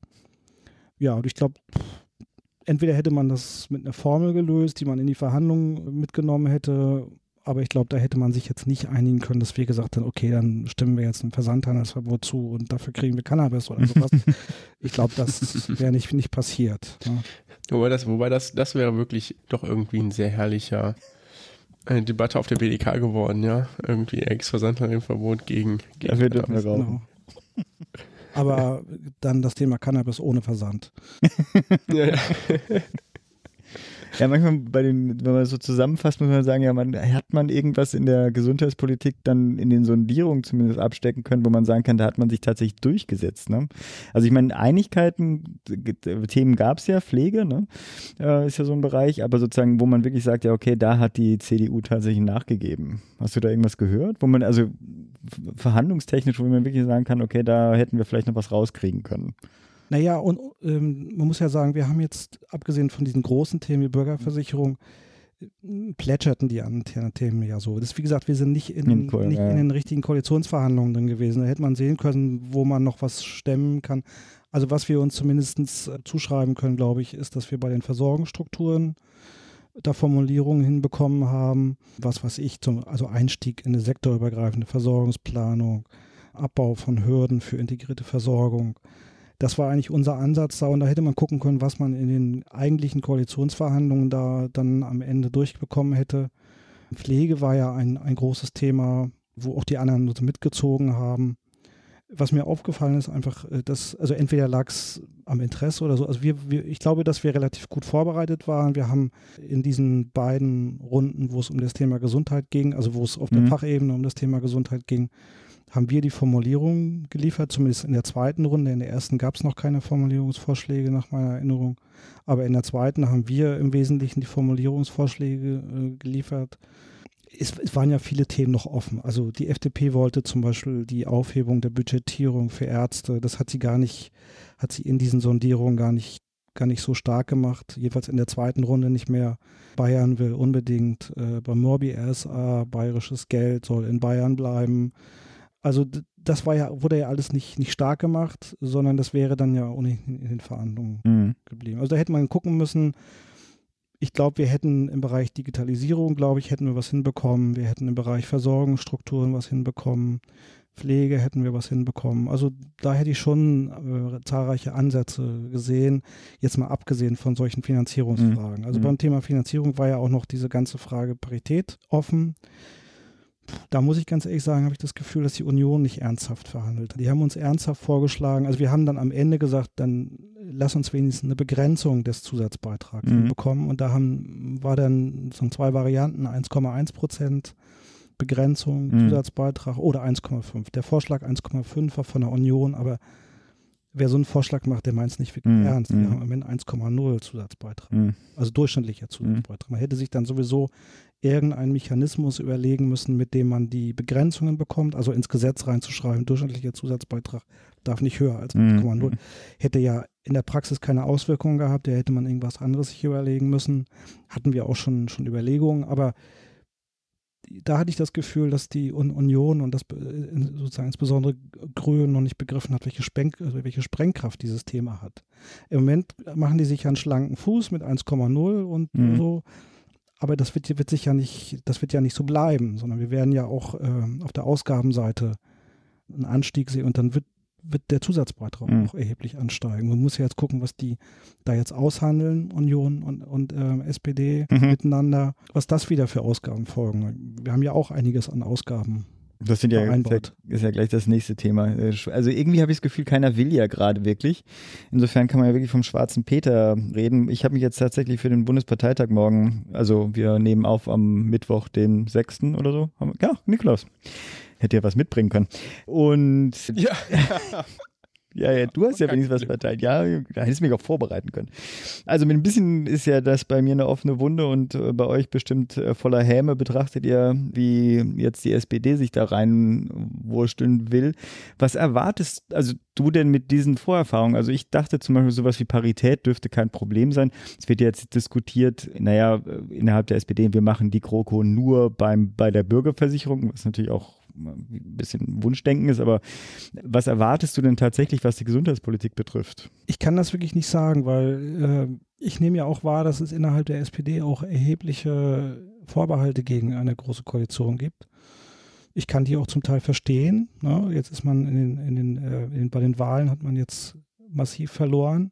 Speaker 4: Ja, und ich glaube, entweder hätte man das mit einer Formel gelöst, die man in die Verhandlungen mitgenommen hätte, aber ich glaube, da hätte man sich jetzt nicht einigen können, dass wir gesagt haben, okay, dann stimmen wir jetzt ein Versandhandelsverbot zu und dafür kriegen wir Cannabis oder sowas. ich glaube, das wäre nicht, nicht passiert. Ja.
Speaker 2: Wobei, das, wobei das, das wäre wirklich doch irgendwie ein sehr herrlicher äh, Debatte auf der BDK geworden, ja. Irgendwie Ex-Versandhandelsverbot gegen, gegen
Speaker 1: dürfen wir rauchen.
Speaker 4: Genau. Aber dann das Thema Cannabis ohne Versand.
Speaker 1: ja, ja. Ja, manchmal bei den, wenn man so zusammenfasst, muss man sagen, ja, man hat man irgendwas in der Gesundheitspolitik dann in den Sondierungen zumindest abstecken können, wo man sagen kann, da hat man sich tatsächlich durchgesetzt. Ne? Also ich meine, Einigkeiten, Themen gab es ja, Pflege, ne? Äh, ist ja so ein Bereich, aber sozusagen, wo man wirklich sagt, ja, okay, da hat die CDU tatsächlich nachgegeben. Hast du da irgendwas gehört? Wo man, also verhandlungstechnisch, wo man wirklich sagen kann, okay, da hätten wir vielleicht noch was rauskriegen können.
Speaker 4: Naja, und ähm, man muss ja sagen, wir haben jetzt, abgesehen von diesen großen Themen wie Bürgerversicherung, äh, plätscherten die anderen Themen ja so. Das, wie gesagt, wir sind nicht, in, nicht in den richtigen Koalitionsverhandlungen drin gewesen. Da hätte man sehen können, wo man noch was stemmen kann. Also was wir uns zumindest äh, zuschreiben können, glaube ich, ist, dass wir bei den Versorgungsstrukturen da Formulierungen hinbekommen haben. Was weiß ich, zum, also Einstieg in eine sektorübergreifende Versorgungsplanung, Abbau von Hürden für integrierte Versorgung, das war eigentlich unser Ansatz da und da hätte man gucken können, was man in den eigentlichen Koalitionsverhandlungen da dann am Ende durchbekommen hätte. Pflege war ja ein, ein großes Thema, wo auch die anderen mitgezogen haben. Was mir aufgefallen ist, einfach, äh, dass, also entweder lag es am Interesse oder so. Also wir, wir, ich glaube, dass wir relativ gut vorbereitet waren. Wir haben in diesen beiden Runden, wo es um das Thema Gesundheit ging, also wo es auf mhm. der Fachebene um das Thema Gesundheit ging, haben wir die Formulierung geliefert, zumindest in der zweiten Runde. In der ersten gab es noch keine Formulierungsvorschläge nach meiner Erinnerung. Aber in der zweiten haben wir im Wesentlichen die Formulierungsvorschläge äh, geliefert. Es, es, waren ja viele Themen noch offen. Also die FDP wollte zum Beispiel die Aufhebung der Budgetierung für Ärzte. Das hat sie gar nicht, hat sie in diesen Sondierungen gar nicht, gar nicht so stark gemacht. Jedenfalls in der zweiten Runde nicht mehr. Bayern will unbedingt äh, bei Morbi RSA bayerisches Geld soll in Bayern bleiben. Also das war ja, wurde ja alles nicht, nicht stark gemacht, sondern das wäre dann ja ohnehin in den Verhandlungen mhm. geblieben. Also da hätte man gucken müssen, ich glaube, wir hätten im Bereich Digitalisierung, glaube ich, hätten wir was hinbekommen. Wir hätten im Bereich Versorgungsstrukturen was hinbekommen. Pflege hätten wir was hinbekommen. Also da hätte ich schon äh, zahlreiche Ansätze gesehen, jetzt mal abgesehen von solchen Finanzierungsfragen. Mhm. Also mhm. beim Thema Finanzierung war ja auch noch diese ganze Frage Parität offen da muss ich ganz ehrlich sagen, habe ich das Gefühl, dass die Union nicht ernsthaft verhandelt. Die haben uns ernsthaft vorgeschlagen, also wir haben dann am Ende gesagt, dann lass uns wenigstens eine Begrenzung des Zusatzbeitrags mhm. bekommen. Und da haben, war dann so zwei Varianten, 1,1 Prozent Begrenzung, mhm. Zusatzbeitrag oder 1,5. Der Vorschlag 1,5 war von der Union, aber wer so einen Vorschlag macht, der meint es nicht wirklich mm, ernst. Wir mm. haben im Moment 1,0 Zusatzbeitrag. Mm. Also durchschnittlicher Zusatzbeitrag. Man hätte sich dann sowieso irgendeinen Mechanismus überlegen müssen, mit dem man die Begrenzungen bekommt, also ins Gesetz reinzuschreiben, durchschnittlicher Zusatzbeitrag darf nicht höher als 1,0. Hätte ja in der Praxis keine Auswirkungen gehabt, da hätte man irgendwas anderes sich überlegen müssen. Hatten wir auch schon, schon Überlegungen, aber da hatte ich das Gefühl, dass die Union und das äh, sozusagen insbesondere Grün noch nicht begriffen hat, welche, Spreng, also welche Sprengkraft dieses Thema hat. Im Moment machen die sich einen schlanken Fuß mit 1,0 und mhm. so. Aber das wird, wird sich ja nicht, das wird ja nicht so bleiben, sondern wir werden ja auch äh, auf der Ausgabenseite einen Anstieg sehen und dann wird wird der Zusatzbeitrag mhm. auch erheblich ansteigen. Man muss ja jetzt gucken, was die da jetzt aushandeln, Union und, und äh, SPD mhm. miteinander, was das wieder für Ausgaben folgen. Wir haben ja auch einiges an Ausgaben
Speaker 1: das sind ja, ist ja gleich das nächste Thema. Äh, also irgendwie habe ich das Gefühl, keiner will ja gerade wirklich. Insofern kann man ja wirklich vom schwarzen Peter reden. Ich habe mich jetzt tatsächlich für den Bundesparteitag morgen, also wir nehmen auf am Mittwoch, den 6. oder so. Ja, Nikolaus. Hätte ja was mitbringen können. Und ja. Ja, ja, du hast ja wenigstens was verteilt. Ja, da hättest du mich auch vorbereiten können. Also mit ein bisschen ist ja das bei mir eine offene Wunde und äh, bei euch bestimmt äh, voller Häme betrachtet ihr, wie jetzt die SPD sich da reinwursteln will. Was erwartest also du denn mit diesen Vorerfahrungen? Also ich dachte zum Beispiel sowas wie Parität dürfte kein Problem sein. Es wird jetzt diskutiert, naja, äh, innerhalb der SPD, wir machen die GroKo nur beim, bei der Bürgerversicherung, was natürlich auch ein bisschen Wunschdenken ist, aber was erwartest du denn tatsächlich, was die Gesundheitspolitik betrifft?
Speaker 4: Ich kann das wirklich nicht sagen, weil äh, ich nehme ja auch wahr, dass es innerhalb der SPD auch erhebliche Vorbehalte gegen eine große Koalition gibt. Ich kann die auch zum Teil verstehen. Ne? Jetzt ist man in den, in den, äh, in bei den Wahlen hat man jetzt massiv verloren.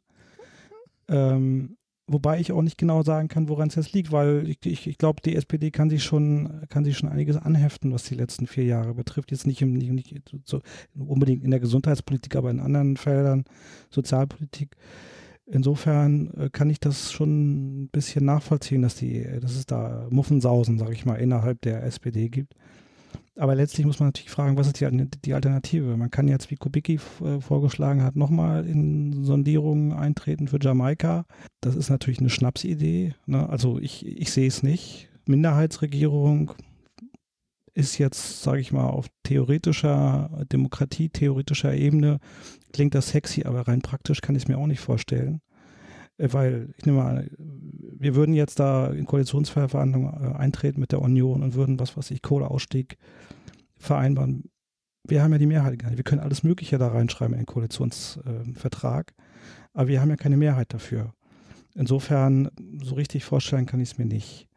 Speaker 4: Ähm, Wobei ich auch nicht genau sagen kann, woran es jetzt liegt, weil ich, ich, ich glaube, die SPD kann sich schon, kann sich schon einiges anheften, was die letzten vier Jahre betrifft. Jetzt nicht, im, nicht, nicht so unbedingt in der Gesundheitspolitik, aber in anderen Feldern, Sozialpolitik. Insofern äh, kann ich das schon ein bisschen nachvollziehen, dass die, dass es da Muffensausen, sage ich mal, innerhalb der SPD gibt. Aber letztlich muss man natürlich fragen, was ist die, die Alternative? Man kann jetzt, wie Kubicki äh, vorgeschlagen hat, nochmal in Sondierungen eintreten für Jamaika. Das ist natürlich eine Schnapsidee. Ne? Also ich, ich sehe es nicht. Minderheitsregierung ist jetzt, sage ich mal, auf theoretischer, Demokratie, theoretischer Ebene, klingt das sexy, aber rein praktisch kann ich es mir auch nicht vorstellen. Äh, weil, ich nehme mal, wir würden jetzt da in Koalitionsverhandlungen äh, eintreten mit der Union und würden, was weiß ich, Kohleausstieg vereinbaren. Wir haben ja die Mehrheit gar nicht. Wir können alles Mögliche da reinschreiben in den Koalitionsvertrag, aber wir haben ja keine Mehrheit dafür. Insofern, so richtig vorstellen kann ich es mir nicht.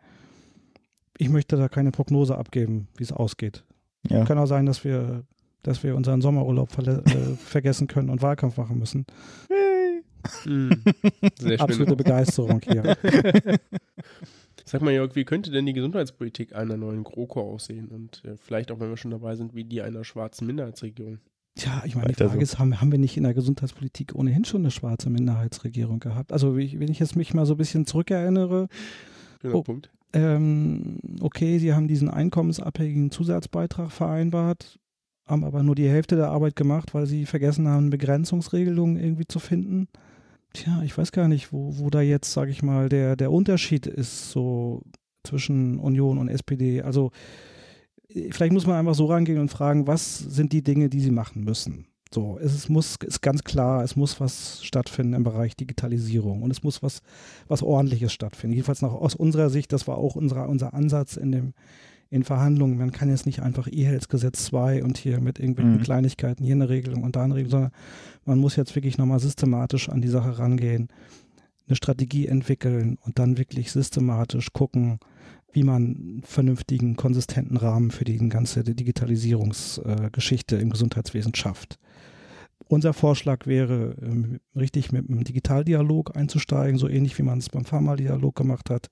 Speaker 4: Ich möchte da keine Prognose abgeben, wie es ausgeht. Ja. Kann auch sein, dass wir, dass wir unseren Sommerurlaub äh, vergessen können und Wahlkampf machen müssen. Mhm. Absolute Begeisterung hier.
Speaker 2: Sag mal, Jörg, wie könnte denn die Gesundheitspolitik einer neuen GroKo aussehen? Und äh, vielleicht auch, wenn wir schon dabei sind, wie die einer schwarzen Minderheitsregierung?
Speaker 4: Tja, ich meine, die Frage so. ist, haben, haben wir nicht in der Gesundheitspolitik ohnehin schon eine schwarze Minderheitsregierung gehabt? Also, wenn ich jetzt mich mal so ein bisschen zurückerinnere.
Speaker 2: Schöner oh, Punkt.
Speaker 4: Ähm, okay, sie haben diesen einkommensabhängigen Zusatzbeitrag vereinbart, haben aber nur die Hälfte der Arbeit gemacht, weil sie vergessen haben, Begrenzungsregelungen irgendwie zu finden. Tja, ich weiß gar nicht, wo, wo da jetzt, sage ich mal, der, der Unterschied ist so zwischen Union und SPD. Also vielleicht muss man einfach so rangehen und fragen, was sind die Dinge, die sie machen müssen. So, es muss, ist ganz klar, es muss was stattfinden im Bereich Digitalisierung und es muss was, was Ordentliches stattfinden. Jedenfalls nach, aus unserer Sicht, das war auch unser, unser Ansatz in dem, in Verhandlungen. Man kann jetzt nicht einfach E-Health-Gesetz 2 und hier mit irgendwelchen mhm. Kleinigkeiten hier eine Regelung und da eine Regelung, sondern man muss jetzt wirklich nochmal systematisch an die Sache rangehen, eine Strategie entwickeln und dann wirklich systematisch gucken, wie man einen vernünftigen, konsistenten Rahmen für die ganze Digitalisierungsgeschichte äh, im Gesundheitswesen schafft. Unser Vorschlag wäre, ähm, richtig mit einem Digitaldialog einzusteigen, so ähnlich wie man es beim Pharmadialog gemacht hat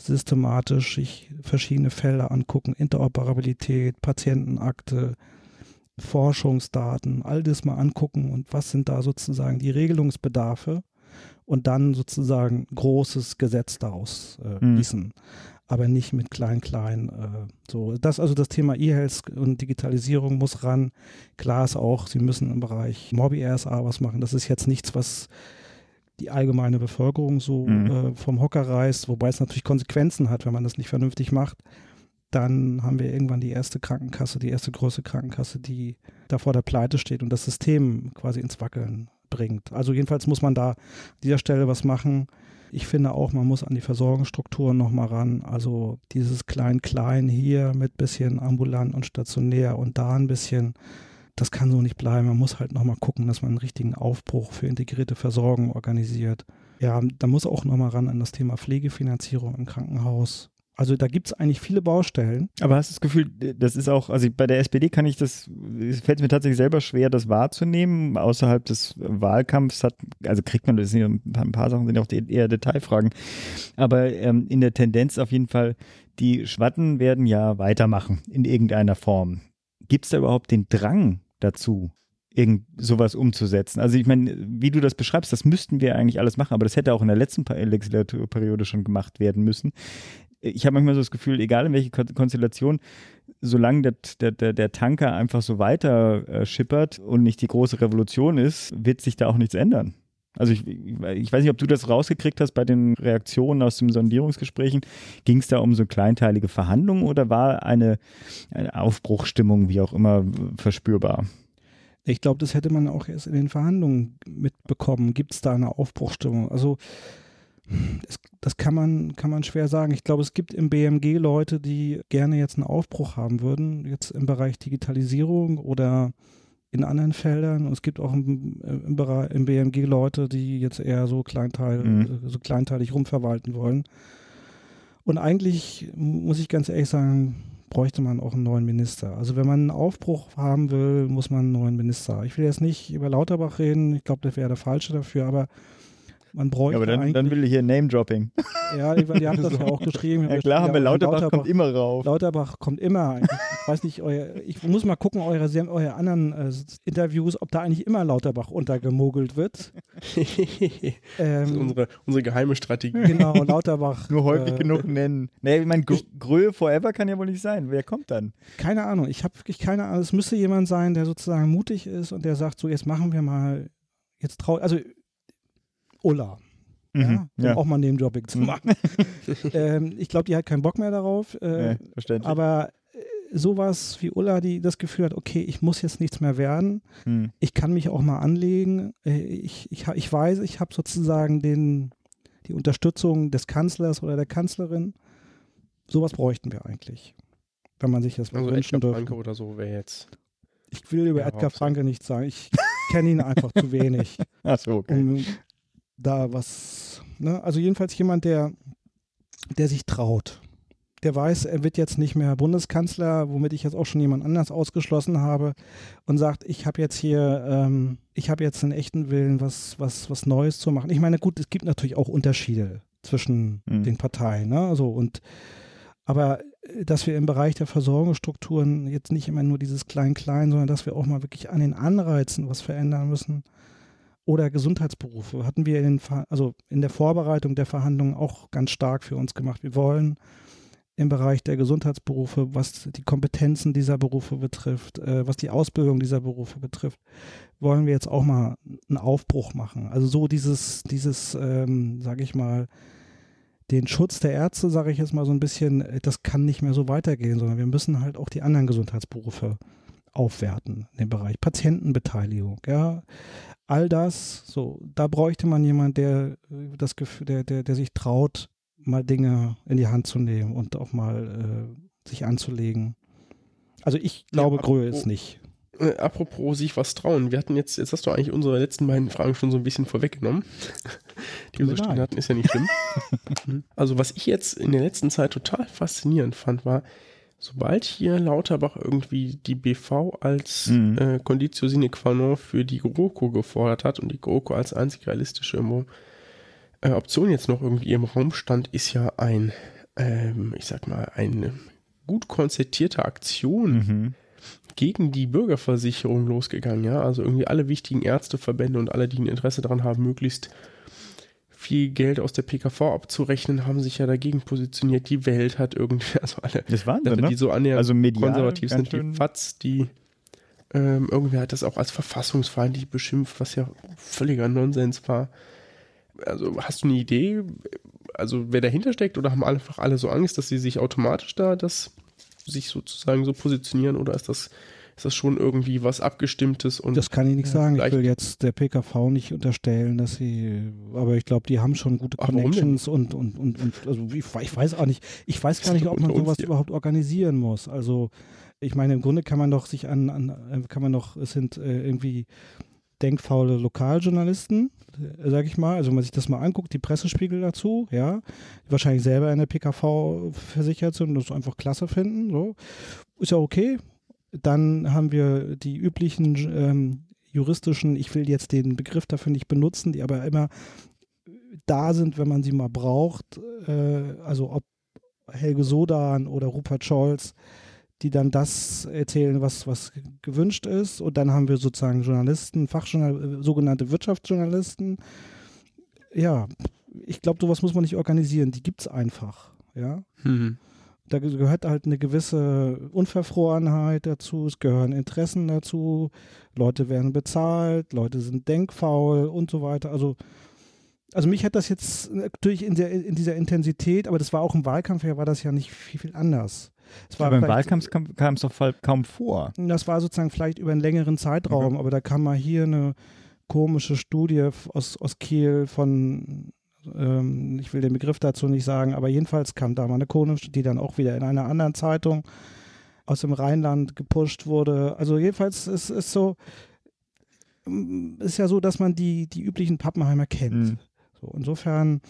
Speaker 4: systematisch sich verschiedene Felder angucken, Interoperabilität, Patientenakte, Forschungsdaten, all das mal angucken und was sind da sozusagen die Regelungsbedarfe und dann sozusagen großes Gesetz daraus äh, mhm. aber nicht mit klein klein äh, so. Das also das Thema E-Health und Digitalisierung muss ran. Klar ist auch sie müssen im Bereich Mobi RSA was machen. Das ist jetzt nichts was die allgemeine Bevölkerung so mhm. äh, vom Hocker reißt, wobei es natürlich Konsequenzen hat, wenn man das nicht vernünftig macht. Dann haben wir irgendwann die erste Krankenkasse, die erste große Krankenkasse, die da vor der Pleite steht und das System quasi ins Wackeln bringt. Also jedenfalls muss man da an dieser Stelle was machen. Ich finde auch, man muss an die Versorgungsstrukturen nochmal ran. Also dieses Klein-Klein hier mit bisschen ambulant und stationär und da ein bisschen das kann so nicht bleiben. Man muss halt nochmal gucken, dass man einen richtigen Aufbruch für integrierte Versorgung organisiert. Ja, da muss auch nochmal ran an das Thema Pflegefinanzierung im Krankenhaus. Also da gibt es eigentlich viele Baustellen.
Speaker 1: Aber hast du das Gefühl, das ist auch, also bei der SPD kann ich das, es fällt mir tatsächlich selber schwer, das wahrzunehmen. Außerhalb des Wahlkampfs hat, also kriegt man das, ein paar Sachen sind auch eher Detailfragen. Aber ähm, in der Tendenz auf jeden Fall, die Schwatten werden ja weitermachen in irgendeiner Form. Gibt es da überhaupt den Drang dazu, irgend sowas umzusetzen. Also ich meine, wie du das beschreibst, das müssten wir eigentlich alles machen, aber das hätte auch in der letzten Legislaturperiode schon gemacht werden müssen ich habe manchmal so das Gefühl, egal in welche Konstellation, solange der, der, der Tanker einfach so weiter äh, schippert und nicht die große Revolution ist, wird sich da auch nichts ändern. Also ich, ich weiß nicht, ob du das rausgekriegt hast bei den Reaktionen aus den Sondierungsgesprächen. Ging es da um so kleinteilige Verhandlungen oder war eine, eine Aufbruchstimmung, wie auch immer, verspürbar?
Speaker 4: Ich glaube, das hätte man auch erst in den Verhandlungen mitbekommen. Gibt es da eine Aufbruchstimmung? Also das, das kann, man, kann man schwer sagen. Ich glaube, es gibt im BMG Leute, die gerne jetzt einen Aufbruch haben würden, jetzt im Bereich Digitalisierung oder in anderen Feldern. Und es gibt auch im, im, Bereich, im BMG Leute, die jetzt eher so, Kleinteil, mhm. so kleinteilig rumverwalten wollen. Und eigentlich, muss ich ganz ehrlich sagen, bräuchte man auch einen neuen Minister. Also wenn man einen Aufbruch haben will, muss man einen neuen Minister. Ich will jetzt nicht über Lauterbach reden, ich glaube, der wäre der Falsche dafür, aber man bräuchte
Speaker 1: ja, aber dann, dann will ich hier Name-Dropping.
Speaker 4: Ja, die, die haben das ja auch geschrieben.
Speaker 1: Ja, klar, haben wir Lauterbach, Lauterbach, kommt immer rauf.
Speaker 4: Lauterbach kommt immer. Ich weiß nicht, euer, ich muss mal gucken, eure, eure anderen äh, Interviews, ob da eigentlich immer Lauterbach untergemogelt wird.
Speaker 2: ähm, unsere, unsere geheime Strategie.
Speaker 4: Genau, Lauterbach.
Speaker 1: Nur häufig äh, genug nennen. Nee, ich meine, Gröhe Forever kann ja wohl nicht sein. Wer kommt dann?
Speaker 4: Keine Ahnung. Ich habe wirklich keine Ahnung. Es müsste jemand sein, der sozusagen mutig ist und der sagt, so jetzt machen wir mal, jetzt trau, also Ulla. Mhm, ja, um ja. auch mal Name-Dropping zu mhm. machen. ähm, ich glaube, die hat keinen Bock mehr darauf. Äh, nee, verständlich. Aber sowas wie Ulla, die das Gefühl hat, okay, ich muss jetzt nichts mehr werden. Mhm. Ich kann mich auch mal anlegen. Äh, ich, ich, ich weiß, ich habe sozusagen den, die Unterstützung des Kanzlers oder der Kanzlerin. Sowas bräuchten wir eigentlich, wenn man sich das
Speaker 2: also wünschen dürfte. Franke oder so wäre jetzt.
Speaker 4: Ich will über Edgar Franke nichts sagen. Ich kenne ihn einfach zu wenig.
Speaker 1: Ach so, okay. Um,
Speaker 4: da was, ne? also jedenfalls jemand, der, der sich traut. Der weiß, er wird jetzt nicht mehr Bundeskanzler, womit ich jetzt auch schon jemand anders ausgeschlossen habe und sagt, ich habe jetzt hier, ähm, ich habe jetzt einen echten Willen, was, was, was Neues zu machen. Ich meine, gut, es gibt natürlich auch Unterschiede zwischen mhm. den Parteien, ne? Also und aber äh, dass wir im Bereich der Versorgungsstrukturen jetzt nicht immer nur dieses Klein-Klein, sondern dass wir auch mal wirklich an den Anreizen was verändern müssen oder Gesundheitsberufe hatten wir in, den, also in der Vorbereitung der Verhandlungen auch ganz stark für uns gemacht. Wir wollen im Bereich der Gesundheitsberufe, was die Kompetenzen dieser Berufe betrifft, äh, was die Ausbildung dieser Berufe betrifft, wollen wir jetzt auch mal einen Aufbruch machen. Also so dieses, dieses, ähm, sage ich mal, den Schutz der Ärzte, sage ich jetzt mal so ein bisschen, das kann nicht mehr so weitergehen, sondern wir müssen halt auch die anderen Gesundheitsberufe aufwerten dem Bereich Patientenbeteiligung, ja, all das, so, da bräuchte man jemand, der äh, das Gefühl, der, der, der sich traut, mal Dinge in die Hand zu nehmen und auch mal äh, sich anzulegen. Also ich glaube, ja, Gröhe ist nicht.
Speaker 2: Äh, apropos sich was trauen, wir hatten jetzt, jetzt hast du eigentlich unsere letzten beiden Fragen schon so ein bisschen vorweggenommen. Die wir so stehen hatten, ist ja nicht schlimm. also was ich jetzt in der letzten Zeit total faszinierend fand, war, sobald hier Lauterbach irgendwie die BV als mhm. äh, Conditio sine qua non für die GroKo gefordert hat und die GroKo als einzig realistische äh, Option jetzt noch irgendwie im Raum stand, ist ja ein, ähm, ich sag mal, eine gut konzertierte Aktion mhm. gegen die Bürgerversicherung losgegangen, ja. Also irgendwie alle wichtigen Ärzteverbände und alle, die ein Interesse daran haben, möglichst viel Geld aus der PKV abzurechnen, haben sich ja dagegen positioniert. Die Welt hat irgendwie, also alle,
Speaker 1: das Wahnsinn,
Speaker 2: die
Speaker 1: ne?
Speaker 2: so annähernd also konservativ sind, die FATS, die ähm, irgendwie hat das auch als verfassungsfeindlich beschimpft, was ja völliger Nonsens war. Also hast du eine Idee, also wer dahinter steckt oder haben einfach alle so Angst, dass sie sich automatisch da das sich sozusagen so positionieren oder ist das ist das schon irgendwie was Abgestimmtes und.
Speaker 4: Das kann ich nicht ja, sagen. Ich will jetzt der PKV nicht unterstellen, dass sie, aber ich glaube, die haben schon gute Connections und, und, und, und, also ich, ich, weiß auch nicht, ich weiß gar nicht, ob man sowas überhaupt organisieren muss. Also, ich meine, im Grunde kann man doch sich an, an kann man doch, es sind äh, irgendwie denkfaule Lokaljournalisten, äh, sag ich mal. Also wenn man sich das mal anguckt, die Pressespiegel dazu, ja, die wahrscheinlich selber in der PKV versichert sind und das einfach klasse finden. So. Ist ja okay. Dann haben wir die üblichen ähm, juristischen, ich will jetzt den Begriff dafür nicht benutzen, die aber immer da sind, wenn man sie mal braucht. Äh, also ob Helge Sodan oder Rupert Scholz, die dann das erzählen, was, was gewünscht ist. Und dann haben wir sozusagen Journalisten, Fachjournal sogenannte Wirtschaftsjournalisten. Ja, ich glaube, sowas muss man nicht organisieren. Die gibt es einfach. Ja.
Speaker 2: Mhm.
Speaker 4: Da gehört halt eine gewisse Unverfrorenheit dazu, es gehören Interessen dazu, Leute werden bezahlt, Leute sind denkfaul und so weiter. Also also mich hat das jetzt natürlich in, der, in dieser Intensität, aber das war auch im Wahlkampf, ja, war das ja nicht viel, viel anders.
Speaker 1: Es war aber im Wahlkampf kam es doch kaum vor.
Speaker 4: Das war sozusagen vielleicht über einen längeren Zeitraum, okay. aber da kam mal hier eine komische Studie aus, aus Kiel von, ähm, ich will den Begriff dazu nicht sagen, aber jedenfalls kam da mal eine komische, die dann auch wieder in einer anderen Zeitung aus dem Rheinland gepusht wurde. Also jedenfalls ist es so, ist ja so, dass man die, die üblichen Pappenheimer kennt. Mhm. So, insofern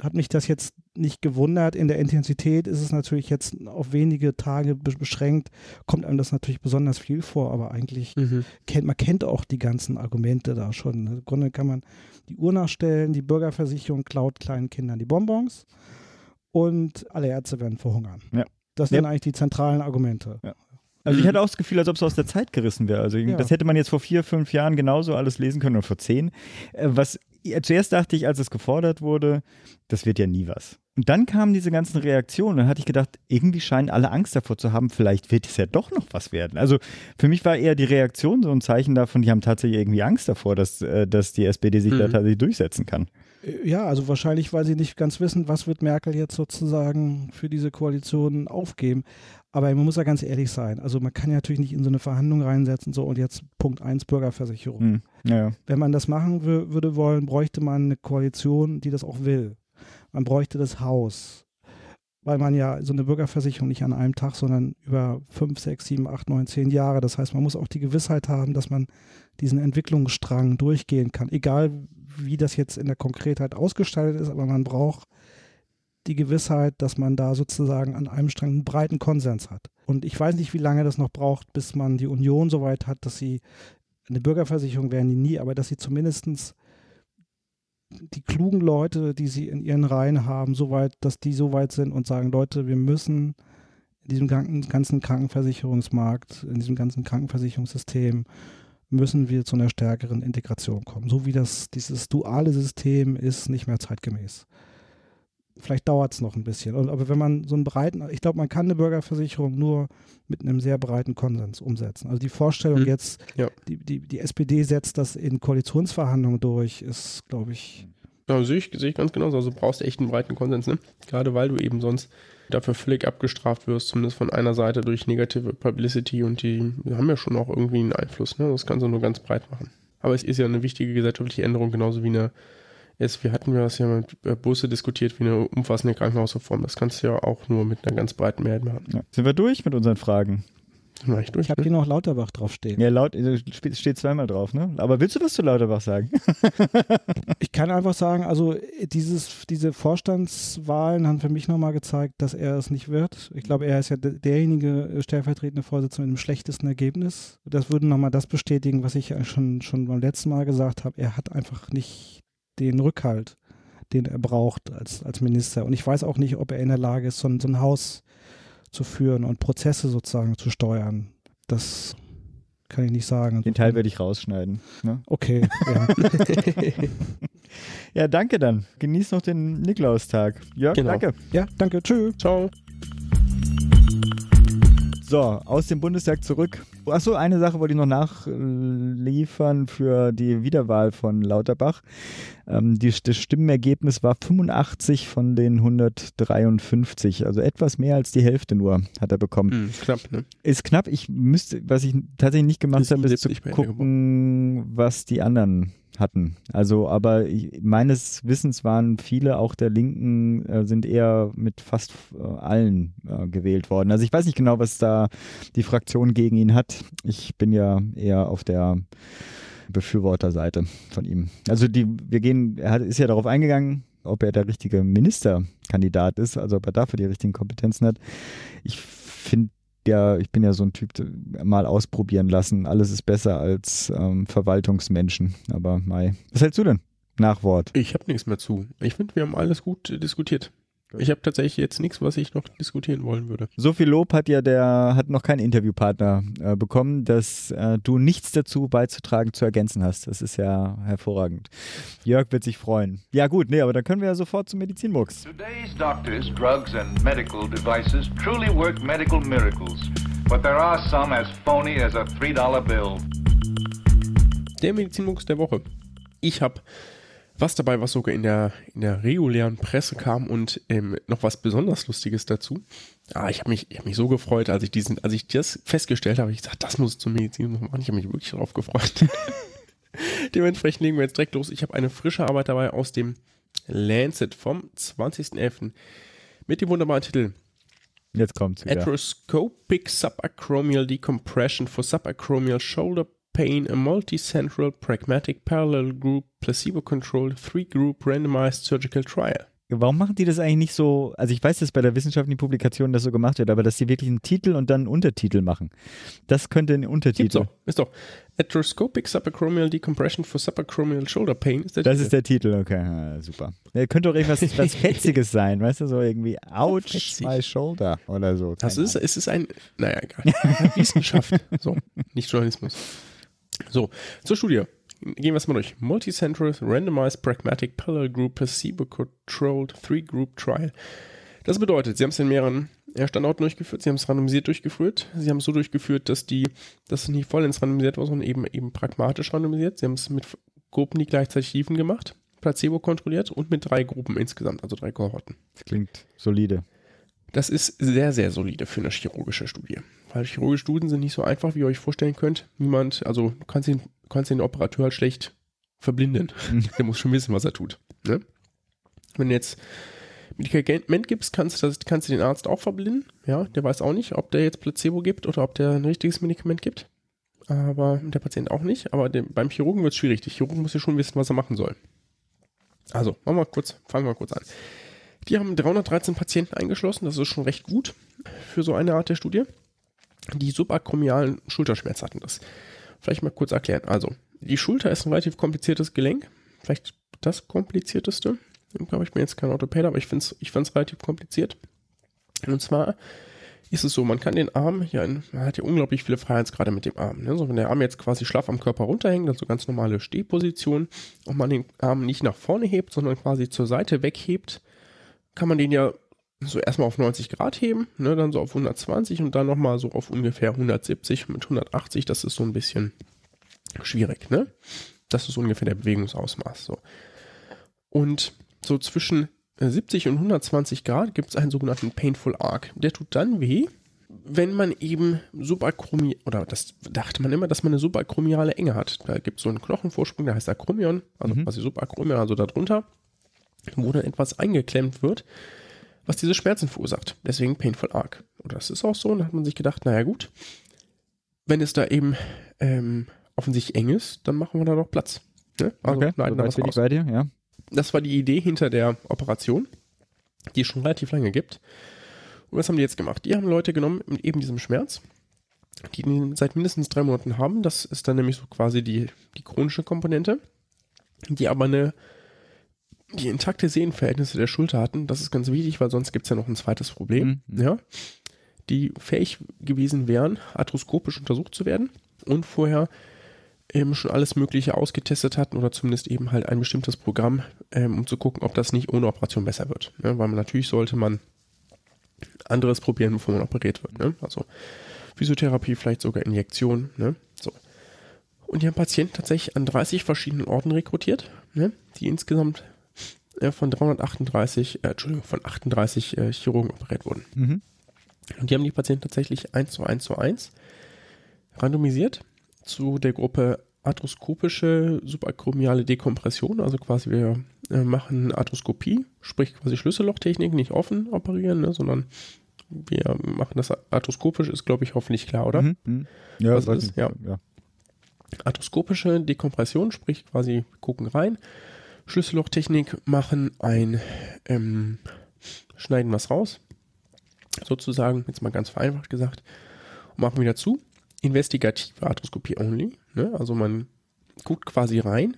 Speaker 4: hat mich das jetzt nicht gewundert. In der Intensität ist es natürlich jetzt auf wenige Tage beschränkt, kommt einem das natürlich besonders viel vor, aber eigentlich mhm. kennt man kennt auch die ganzen Argumente da schon. Im Grunde kann man die Uhr nachstellen, die Bürgerversicherung klaut kleinen Kindern die Bonbons und alle Ärzte werden verhungern. Ja. Das sind ja. eigentlich die zentralen Argumente. Ja.
Speaker 1: Also ich hatte auch das Gefühl, als ob es aus der Zeit gerissen wäre. Also ja. das hätte man jetzt vor vier, fünf Jahren genauso alles lesen können oder vor zehn. Äh, was zuerst dachte ich, als es gefordert wurde, das wird ja nie was. Und dann kamen diese ganzen Reaktionen und hatte ich gedacht, irgendwie scheinen alle Angst davor zu haben, vielleicht wird es ja doch noch was werden. Also für mich war eher die Reaktion so ein Zeichen davon, die haben tatsächlich irgendwie Angst davor, dass, äh, dass die SPD sich mhm. da tatsächlich durchsetzen kann.
Speaker 4: Äh, ja, also wahrscheinlich, weil sie nicht ganz wissen, was wird Merkel jetzt sozusagen für diese Koalition aufgeben. Aber man muss ja ganz ehrlich sein. Also man kann ja natürlich nicht in so eine Verhandlung reinsetzen, so und jetzt Punkt 1 Bürgerversicherung. Hm, ja. Wenn man das machen würde wollen, bräuchte man eine Koalition, die das auch will. Man bräuchte das Haus. Weil man ja so eine Bürgerversicherung nicht an einem Tag, sondern über fünf, sechs, sieben, acht, neun, zehn Jahre. Das heißt, man muss auch die Gewissheit haben, dass man diesen Entwicklungsstrang durchgehen kann. Egal, wie das jetzt in der Konkretheit ausgestaltet ist, aber man braucht die Gewissheit, dass man da sozusagen an einem Strang einen breiten Konsens hat. Und ich weiß nicht, wie lange das noch braucht, bis man die Union so weit hat, dass sie, eine Bürgerversicherung werden die nie, aber dass sie zumindest die klugen Leute, die sie in ihren Reihen haben, so weit, dass die so weit sind und sagen, Leute, wir müssen in diesem ganzen Krankenversicherungsmarkt, in diesem ganzen Krankenversicherungssystem müssen wir zu einer stärkeren Integration kommen. So wie das, dieses duale System ist nicht mehr zeitgemäß. Vielleicht dauert es noch ein bisschen. Aber wenn man so einen breiten, ich glaube, man kann eine Bürgerversicherung nur mit einem sehr breiten Konsens umsetzen. Also die Vorstellung hm. jetzt, ja. die, die, die SPD setzt das in Koalitionsverhandlungen durch, ist, glaube ich.
Speaker 2: Ja, sehe ich, sehe ich ganz genauso. Also brauchst du echt einen breiten Konsens, ne? Gerade weil du eben sonst dafür völlig abgestraft wirst, zumindest von einer Seite durch negative Publicity und die haben ja schon auch irgendwie einen Einfluss, ne? Das kannst du nur ganz breit machen. Aber es ist ja eine wichtige gesellschaftliche Änderung, genauso wie eine ist, wir hatten ja das ja mit äh, Busse diskutiert, wie eine umfassende Krankenhausreform. Das kannst du ja auch nur mit einer ganz breiten Mehrheit machen. Ja.
Speaker 1: Sind wir durch mit unseren Fragen?
Speaker 4: Na, ich durch, ich habe ne? hier noch Lauterbach draufstehen.
Speaker 1: Ja, laut, äh, steht zweimal drauf, ne? Aber willst du was zu Lauterbach sagen?
Speaker 4: ich kann einfach sagen, also dieses, diese Vorstandswahlen haben für mich nochmal gezeigt, dass er es nicht wird. Ich glaube, er ist ja derjenige äh, stellvertretende Vorsitzende mit dem schlechtesten Ergebnis. Das würde nochmal das bestätigen, was ich schon, schon beim letzten Mal gesagt habe. Er hat einfach nicht den Rückhalt, den er braucht als, als Minister. Und ich weiß auch nicht, ob er in der Lage ist, so ein, so ein Haus zu führen und Prozesse sozusagen zu steuern. Das kann ich nicht sagen.
Speaker 1: Den Teil werde ich rausschneiden. Ne?
Speaker 4: Okay, ja.
Speaker 1: ja, danke dann. Genieß noch den Niklaustag. Jörg, genau. danke.
Speaker 4: Ja, danke. Tschüss.
Speaker 2: Ciao.
Speaker 1: So, aus dem Bundestag zurück. Achso, eine Sache wollte ich noch nachliefern für die Wiederwahl von Lauterbach. Ähm, die, das Stimmenergebnis war 85 von den 153, also etwas mehr als die Hälfte nur hat er bekommen.
Speaker 2: Hm, knapp, ne?
Speaker 1: Ist knapp. Ich müsste, was ich tatsächlich nicht gemacht habe, ist zu gucken, was die anderen hatten. Also, aber ich, meines Wissens waren viele auch der Linken äh, sind eher mit fast äh, allen äh, gewählt worden. Also ich weiß nicht genau, was da die Fraktion gegen ihn hat. Ich bin ja eher auf der Befürworterseite von ihm. Also die, wir gehen, er hat, ist ja darauf eingegangen, ob er der richtige Ministerkandidat ist, also ob er dafür die richtigen Kompetenzen hat. Ich finde ja, ich bin ja so ein Typ, mal ausprobieren lassen. Alles ist besser als ähm, Verwaltungsmenschen. Aber Mai. Was hältst du denn? Nachwort.
Speaker 2: Ich habe nichts mehr zu. Ich finde, wir haben alles gut diskutiert. Ich habe tatsächlich jetzt nichts, was ich noch diskutieren wollen würde.
Speaker 1: So viel Lob hat ja der, hat noch kein Interviewpartner äh, bekommen, dass äh, du nichts dazu beizutragen, zu ergänzen hast. Das ist ja hervorragend. Jörg wird sich freuen. Ja gut, nee, aber dann können wir ja sofort zum Medizinmux.
Speaker 5: Today's doctors, drugs and medical devices truly work medical miracles. But there are some as phony as a $3 bill.
Speaker 2: Der Medizinmux der Woche. Ich habe was dabei, was sogar in der, in der regulären Presse kam und ähm, noch was besonders Lustiges dazu. Ah, ich habe mich, ich hab mich so gefreut, als ich diesen, als ich das festgestellt habe, ich gesagt, das muss zur Medizin machen. Ich habe mich wirklich darauf gefreut. Dementsprechend legen wir jetzt direkt los. Ich habe eine frische Arbeit dabei aus dem Lancet vom 20.11. mit dem wunderbaren Titel
Speaker 1: Jetzt kommt's wieder.
Speaker 2: Atheroscopic Subacromial Decompression for Subacromial Shoulder Pain, a multicentral pragmatic parallel group placebo-controlled three-group randomized surgical trial.
Speaker 1: Warum machen die das eigentlich nicht so? Also ich weiß, dass bei der wissenschaftlichen Publikation das so gemacht wird, aber dass sie wirklich einen Titel und dann einen Untertitel machen. Das könnte ein Untertitel.
Speaker 2: Gibt's doch, ist doch. Atheroscopic subacromial decompression for subacromial shoulder pain ist der
Speaker 1: Das
Speaker 2: Titel.
Speaker 1: ist der Titel, okay, ja, super. Ja, könnte doch irgendwas was Fetziges sein, weißt du, so irgendwie Ouch, my shoulder oder so.
Speaker 2: Das ist, es ist ein, naja, egal. Wissenschaft. So, nicht Journalismus. So, zur Studie. Gehen wir es mal durch. Multicentral Randomized Pragmatic Parallel Group Placebo-Controlled Three-Group Trial. Das bedeutet, sie haben es in mehreren Standorten durchgeführt, sie haben es randomisiert durchgeführt, sie haben es so durchgeführt, dass die, dass es nicht vollends randomisiert war, sondern eben, eben pragmatisch randomisiert. Sie haben es mit Gruppen, die gleichzeitig liefen, gemacht, Placebo kontrolliert und mit drei Gruppen insgesamt, also drei Kohorten.
Speaker 1: Das klingt solide.
Speaker 2: Das ist sehr, sehr solide für eine chirurgische Studie. Weil chirurgische Studien sind nicht so einfach, wie ihr euch vorstellen könnt. Niemand, also du kannst den, du kannst den Operateur halt schlecht verblinden. Der muss schon wissen, was er tut. Ne? Wenn du jetzt Medikament gibst, kannst du, das, kannst du den Arzt auch verblinden. Ja, der weiß auch nicht, ob der jetzt Placebo gibt oder ob der ein richtiges Medikament gibt. Aber der Patient auch nicht. Aber dem, beim Chirurgen wird es schwierig. Der Chirurg muss ja schon wissen, was er machen soll. Also, machen wir kurz, fangen wir kurz an. Die haben 313 Patienten eingeschlossen, das ist schon recht gut für so eine Art der Studie. Die subakromialen Schulterschmerz hatten das. Vielleicht mal kurz erklären. Also, die Schulter ist ein relativ kompliziertes Gelenk. Vielleicht das komplizierteste. Ich glaube, ich bin jetzt kein Orthopäde, aber ich finde es ich find's relativ kompliziert. Und zwar ist es so, man kann den Arm, ja, in, man hat ja unglaublich viele Freiheitsgrade mit dem Arm. Ne? So, wenn der Arm jetzt quasi schlaff am Körper runterhängt, dann so ganz normale Stehposition, und man den Arm nicht nach vorne hebt, sondern quasi zur Seite weghebt, kann man den ja so erstmal auf 90 Grad heben, ne, dann so auf 120 und dann nochmal so auf ungefähr 170 mit 180. Das ist so ein bisschen schwierig, ne? Das ist ungefähr der Bewegungsausmaß. So. Und so zwischen 70 und 120 Grad gibt es einen sogenannten Painful Arc. Der tut dann weh, wenn man eben subakromi oder das dachte man immer, dass man eine subakromiale Enge hat. Da gibt es so einen Knochenvorsprung, der heißt Akromion, also quasi subakromion, also darunter, wo dann etwas eingeklemmt wird, was diese Schmerzen verursacht. Deswegen Painful Arc. Und das ist auch so. Und da hat man sich gedacht, naja gut, wenn es da eben ähm, offensichtlich eng ist, dann machen wir da doch Platz. Ne? Also
Speaker 1: okay,
Speaker 2: leiten da was
Speaker 1: bin ich
Speaker 2: aus.
Speaker 1: bei dir, ja.
Speaker 2: Das war die Idee hinter der Operation, die es schon relativ lange gibt. Und was haben die jetzt gemacht? Die haben Leute genommen mit eben diesem Schmerz, die ihn seit mindestens drei Monaten haben. Das ist dann nämlich so quasi die, die chronische Komponente, die aber eine die intakte Sehnenverhältnisse der Schulter hatten. Das ist ganz wichtig, weil sonst gibt es ja noch ein zweites Problem.
Speaker 1: Mhm.
Speaker 2: Ja, die fähig gewesen wären, arthroskopisch untersucht zu werden und vorher eben schon alles Mögliche ausgetestet hatten oder zumindest eben halt ein bestimmtes Programm, ähm, um zu gucken, ob das nicht ohne Operation besser wird. Ne? Weil man natürlich sollte man anderes probieren, bevor man operiert wird. Ne? Also Physiotherapie, vielleicht sogar Injektion. Ne? So. Und die haben Patienten tatsächlich an 30 verschiedenen Orten rekrutiert, ne? die insgesamt äh, von 338, äh, Entschuldigung, von 38 äh, Chirurgen operiert wurden.
Speaker 1: Mhm.
Speaker 2: Und die haben die Patienten tatsächlich 1 zu 1 zu 1 randomisiert zu der Gruppe arthroskopische subakromiale Dekompression, also quasi wir äh, machen Arthroskopie, sprich quasi Schlüssellochtechnik, nicht offen operieren, ne, sondern wir machen das arthroskopisch, ist glaube ich hoffentlich klar, oder?
Speaker 1: Mhm. Mhm. Ja,
Speaker 2: Was
Speaker 1: weiß
Speaker 2: ist? Ja.
Speaker 1: ja.
Speaker 2: arthroskopische Dekompression, sprich quasi gucken rein, Schlüssellochtechnik machen, ein ähm, schneiden was raus, sozusagen, jetzt mal ganz vereinfacht gesagt, und machen wieder zu. Investigative Arthroskopie only, ne? also man guckt quasi rein,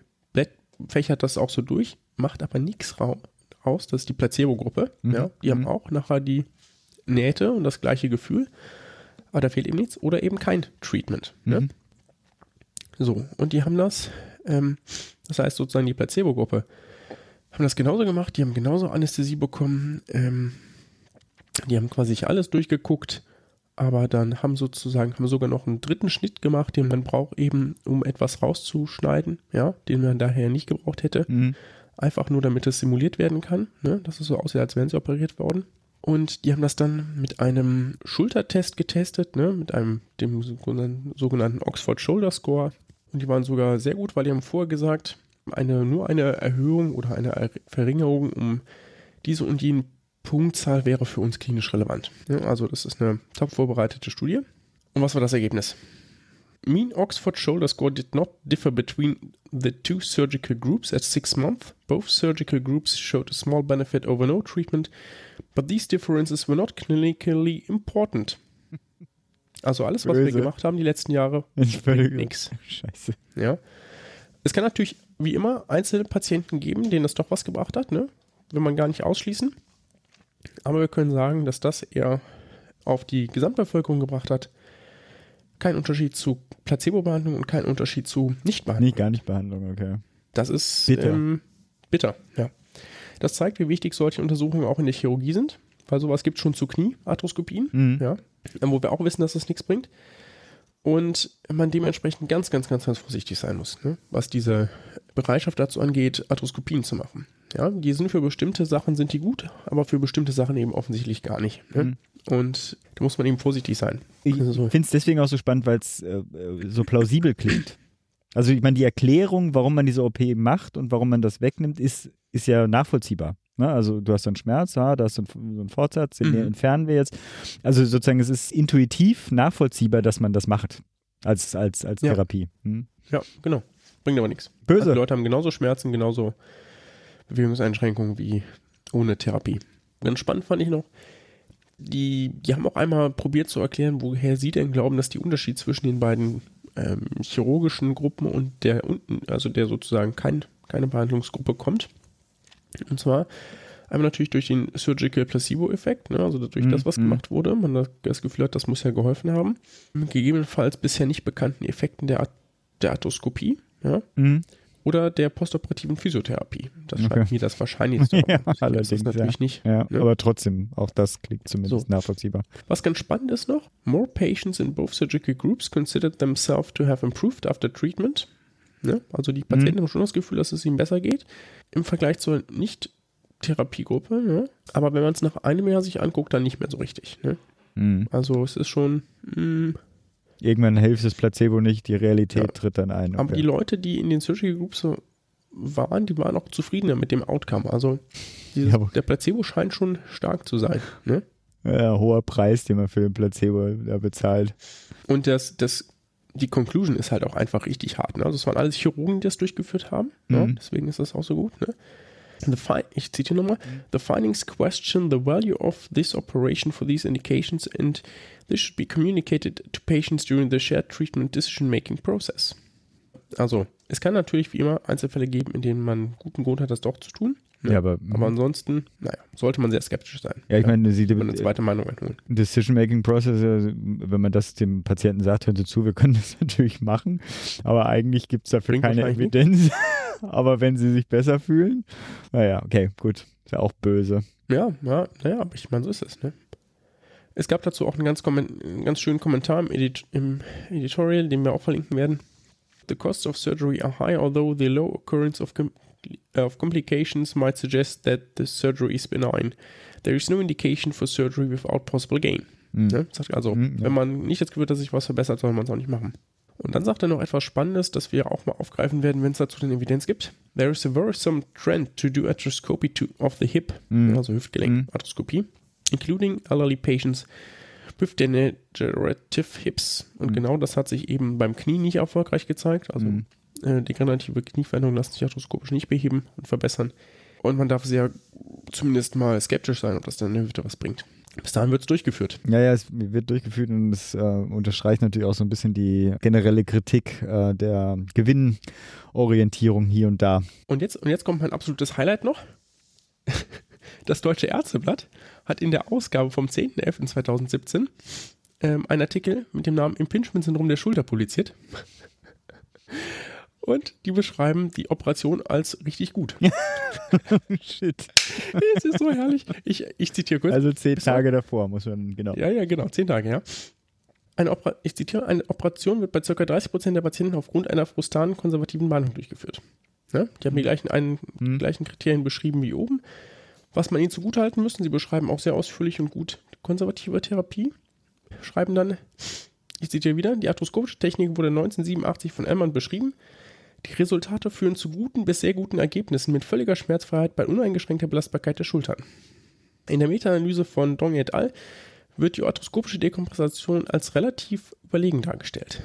Speaker 2: fächert das auch so durch, macht aber nichts ra raus, das ist die Placebo-Gruppe,
Speaker 1: Mhm.
Speaker 2: ja, die haben
Speaker 1: Mhm.
Speaker 2: auch nachher die Nähte und das gleiche Gefühl, aber da fehlt eben nichts oder eben kein Treatment. Ne?
Speaker 1: Mhm.
Speaker 2: So, und die haben das, ähm, das heißt sozusagen die Placebo-Gruppe, haben das genauso gemacht, die haben genauso Anästhesie bekommen, ähm, die haben quasi alles durchgeguckt, aber dann haben sozusagen, haben sogar noch einen dritten Schnitt gemacht, den man braucht eben, um etwas rauszuschneiden, ja, den man daher nicht gebraucht hätte.
Speaker 1: Mhm.
Speaker 2: Einfach nur, damit es simuliert werden kann, ne, dass es so aussieht, als wären sie operiert worden. Und die haben das dann mit einem Schultertest getestet, ne, mit einem, dem sogenannten- sogenannten Oxford Shoulder Score. Und die waren sogar sehr gut, weil die haben vorher gesagt, eine, nur eine Erhöhung oder eine Er- Verringerung um diese und jene Punktzahl wäre für uns klinisch relevant. Ja, also das ist eine top vorbereitete Studie. Und was war das Ergebnis? Mean Oxford Shoulder Score did not differ between the two surgical groups at six months. Both surgical groups showed a small benefit over no treatment, but these differences were not clinically important. Also alles, was wir
Speaker 1: Böse.
Speaker 2: gemacht haben die letzten Jahre, nix.
Speaker 1: Scheiße.
Speaker 2: Ja. Es kann natürlich, wie immer, einzelne Patienten geben, denen das doch was gebracht hat, ne? Will man gar nicht ausschließen. Aber wir können sagen, dass das eher auf die Gesamtbevölkerung gebracht hat. Kein Unterschied zu Placebo-Behandlung und kein Unterschied zu Nichtbehandlung.
Speaker 1: Nee, gar nicht Behandlung, okay.
Speaker 2: Das ist
Speaker 1: Bitter.
Speaker 2: Ähm, bitter, ja. Das zeigt, wie wichtig solche Untersuchungen auch in der Chirurgie sind, weil sowas gibt es schon zu Kniearthroskopien,
Speaker 1: Mhm.
Speaker 2: ja, wo wir auch wissen, dass das nichts bringt. Und man dementsprechend ganz, ganz, ganz, ganz vorsichtig sein muss, ne? was diese Bereitschaft dazu angeht, Arthroskopien zu machen. Ja, die sind für bestimmte Sachen sind die gut, aber für bestimmte Sachen eben offensichtlich gar nicht. Ne?
Speaker 1: Mhm.
Speaker 2: Und da muss man eben vorsichtig sein.
Speaker 1: Ich
Speaker 2: Also so.
Speaker 1: finde es deswegen auch so spannend, weil es äh, äh, so plausibel klingt. Also ich meine, die Erklärung, warum man diese OP macht und warum man das wegnimmt, ist, ist ja nachvollziehbar. Ne? Also du hast einen Schmerz, ja, da hast du einen, so einen Fortsatz, den
Speaker 2: Mhm.
Speaker 1: entfernen wir jetzt. Also sozusagen, es ist intuitiv nachvollziehbar, dass man das macht als, als, als
Speaker 2: Ja.
Speaker 1: Therapie. Hm?
Speaker 2: Ja, genau. Bringt aber nichts.
Speaker 1: Böse.
Speaker 2: Also die Leute haben genauso Schmerzen, genauso Bewegungseinschränkungen wie ohne Therapie. Ganz spannend fand ich noch, die, die haben auch einmal probiert zu erklären, woher sie denn glauben, dass die Unterschied zwischen den beiden ähm, chirurgischen Gruppen und der unten, also der sozusagen kein, keine Behandlungsgruppe kommt. Und zwar einmal natürlich durch den Surgical Placebo-Effekt, ne, also durch
Speaker 1: Mhm,
Speaker 2: das, was
Speaker 1: mhm.
Speaker 2: gemacht wurde. Man das, das Gefühl hat, das muss ja geholfen haben. Gegebenenfalls bisher nicht bekannten Effekten der, der Arthroskopie, ja,
Speaker 1: Mhm.
Speaker 2: oder der postoperativen Physiotherapie. Das
Speaker 1: Okay.
Speaker 2: scheint mir das wahrscheinlichste.
Speaker 1: Ja,
Speaker 2: Das
Speaker 1: allerdings,
Speaker 2: natürlich
Speaker 1: ja.
Speaker 2: nicht.
Speaker 1: Ja,
Speaker 2: ne?
Speaker 1: aber trotzdem, auch das klingt zumindest
Speaker 2: So.
Speaker 1: nachvollziehbar.
Speaker 2: Was ganz spannend ist noch, more patients in both surgical groups considered themselves to have improved after treatment. Ne? Also die Patienten
Speaker 1: Mhm.
Speaker 2: haben schon das Gefühl, dass es ihnen besser geht im Vergleich zur Nicht-Therapiegruppe. Ne? Aber wenn man es nach einem Jahr sich anguckt, dann nicht mehr so richtig. Ne?
Speaker 1: Mhm.
Speaker 2: Also es ist schon, mh,
Speaker 1: Irgendwann hilft das Placebo nicht, die Realität
Speaker 2: Ja.
Speaker 1: tritt dann ein.
Speaker 2: aber
Speaker 1: Okay.
Speaker 2: die Leute, die in den Surgical Groups so waren, die waren auch zufriedener mit dem Outcome. Also dieses,
Speaker 1: Ja, aber-
Speaker 2: der Placebo scheint schon stark zu sein. Ne?
Speaker 1: ja, hoher Preis, den man für den Placebo bezahlt.
Speaker 2: Und das, das, die Conclusion ist halt auch einfach richtig hart. Ne? Also es waren alles Chirurgen, die das durchgeführt haben. Ne?
Speaker 1: Mhm.
Speaker 2: Deswegen ist das auch so gut. Ne? Ich zitiere nochmal. The findings question the value of this operation for these indications and this should be communicated to patients during the shared treatment decision-making process. Also, es kann natürlich wie immer Einzelfälle geben, in denen man guten Grund hat, das doch zu tun. Ne?
Speaker 1: Ja, aber,
Speaker 2: aber ansonsten, naja, sollte man sehr skeptisch sein.
Speaker 1: ja, ich meine, sie,
Speaker 2: eine zweite Meinung einholen.
Speaker 1: Decision-Making Process, also, wenn man das dem Patienten sagt, hören Sie zu, wir können das natürlich machen, aber eigentlich gibt es dafür
Speaker 2: Bringt
Speaker 1: keine Evidenz. aber wenn sie sich besser fühlen, naja, okay, gut, ist ja auch böse.
Speaker 2: Ja, ja, naja, aber ich meine, so ist es, ne? Es gab dazu auch einen ganz, einen ganz schönen Kommentar im, Edit im Editorial, den wir auch verlinken werden. The costs of surgery are high, although the low occurrence of, of complications might suggest that the surgery is benign. There is no indication for surgery without possible gain.
Speaker 1: Hm.
Speaker 2: Ne? Also,
Speaker 1: Mhm, ja.
Speaker 2: wenn man nicht das Gefühl hat, dass sich was verbessert, soll man es auch nicht machen. Und dann sagt er noch etwas Spannendes, das wir auch mal aufgreifen werden, wenn es dazu eine Evidenz gibt. There is a worrisome trend to do arthroscopy to, of the hip,
Speaker 1: Mhm.
Speaker 2: also Hüftgelenk,
Speaker 1: Mhm.
Speaker 2: Arthroskopie, including elderly patients with Degenerative Hips. Und
Speaker 1: Mhm.
Speaker 2: genau das hat sich eben beim Knie nicht erfolgreich gezeigt. Also
Speaker 1: Mhm.
Speaker 2: Äh, degenerative Knieveränderungen lassen sich arthroskopisch nicht beheben und verbessern. Und man darf sehr zumindest mal skeptisch sein, ob das dann in der Hüfte was bringt. Bis dahin wird es durchgeführt.
Speaker 1: Ja, ja, es wird durchgeführt und es äh, unterstreicht natürlich auch so ein bisschen die generelle Kritik äh, der Gewinnorientierung hier und da.
Speaker 2: Und jetzt, und jetzt kommt mein absolutes Highlight noch. Das Deutsche Ärzteblatt hat in der Ausgabe vom 10.11.2017 ähm, einen Artikel mit dem Namen Impingement-Syndrom der Schulter publiziert. Und die beschreiben die Operation als richtig gut.
Speaker 1: Shit.
Speaker 2: es ist so herrlich. Ich, ich zitiere kurz.
Speaker 1: Also zehn Tage davor muss man, genau.
Speaker 2: Ja, ja, genau, zehn Tage, ja. Eine ich zitiere, eine Operation wird bei ca. 30% der Patienten aufgrund einer frustanen konservativen Behandlung durchgeführt. Ja, die haben die gleichen, einen,
Speaker 1: Hm.
Speaker 2: gleichen Kriterien beschrieben wie oben. Was man ihnen zugutehalten müssen, sie beschreiben auch sehr ausführlich und gut konservative Therapie. Schreiben dann, ich zitiere wieder, die arthroskopische Technik wurde 1987 von Ellmann beschrieben. Die Resultate führen zu guten bis sehr guten Ergebnissen mit völliger Schmerzfreiheit bei uneingeschränkter Belastbarkeit der Schultern. In der Meta-Analyse von Dong et al. wird die arthroskopische Dekompensation als relativ überlegen dargestellt.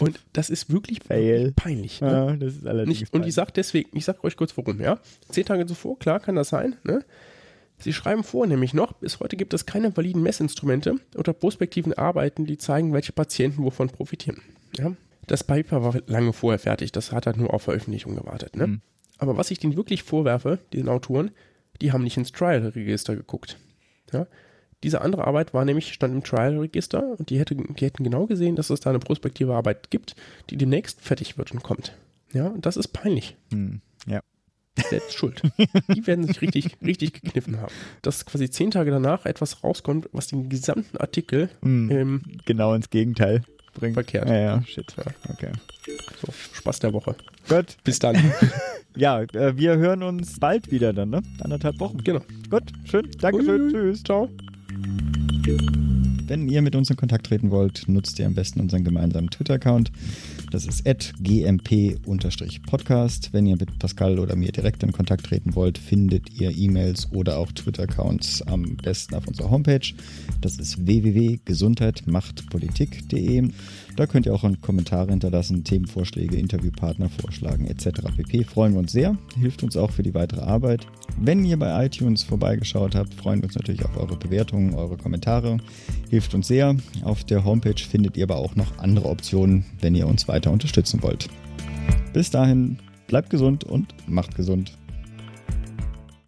Speaker 2: Und das ist wirklich,
Speaker 1: Fail.
Speaker 2: peinlich. Ne?
Speaker 1: Ja, das ist allerdings.
Speaker 2: Nicht, und ich sage deswegen, ich sage euch kurz warum, ja. Zehn Tage zuvor, klar kann das sein, ne? Sie schreiben vor, nämlich noch, bis heute gibt es keine validen Messinstrumente oder prospektiven Arbeiten, die zeigen, welche Patienten wovon profitieren. Ja? Das Paper war lange vorher fertig, das hat halt nur auf Veröffentlichung gewartet. Ne?
Speaker 1: Mhm.
Speaker 2: Aber was ich denen wirklich vorwerfe, diesen Autoren, die haben nicht ins Trial-Register geguckt. Ja? Diese andere Arbeit war nämlich, stand im Trial-Register und die, hätte, die hätten genau gesehen, dass es da eine prospektive Arbeit gibt, die demnächst fertig wird und kommt. Ja, und das ist peinlich.
Speaker 1: Hm, ja.
Speaker 2: Selbst schuld. Die werden sich richtig, richtig gekniffen haben. Dass quasi zehn Tage danach etwas rauskommt, was den gesamten Artikel
Speaker 1: Hm,
Speaker 2: ähm,
Speaker 1: genau ins Gegenteil bringt.
Speaker 2: Verkehrt.
Speaker 1: Ja, ja, shit. Okay.
Speaker 2: so Spaß der Woche.
Speaker 1: Gut.
Speaker 2: Bis dann.
Speaker 1: Ja, äh, wir hören uns bald wieder dann, ne? Anderthalb Wochen.
Speaker 2: genau.
Speaker 1: Gut, schön. Dankeschön.
Speaker 2: Ui.
Speaker 1: Tschüss.
Speaker 2: Ciao.
Speaker 1: Wenn ihr mit uns in Kontakt treten wollt, nutzt ihr am besten unseren gemeinsamen Twitter-Account. Das ist gmp-podcast. Wenn ihr mit Pascal oder mir direkt in Kontakt treten wollt, findet ihr E-Mails oder auch Twitter-Accounts am besten auf unserer Homepage. Das ist www.gesundheitmachtpolitik.de. Da könnt ihr auch Kommentare hinterlassen, Themenvorschläge, Interviewpartner vorschlagen etc. pp. Freuen wir uns sehr, hilft uns auch für die weitere Arbeit. Wenn ihr bei iTunes vorbeigeschaut habt, freuen wir uns natürlich auf eure Bewertungen, eure Kommentare. Hilft uns sehr. Auf der Homepage findet ihr aber auch noch andere Optionen, wenn ihr uns weiter unterstützen wollt. Bis dahin, bleibt gesund und macht gesund.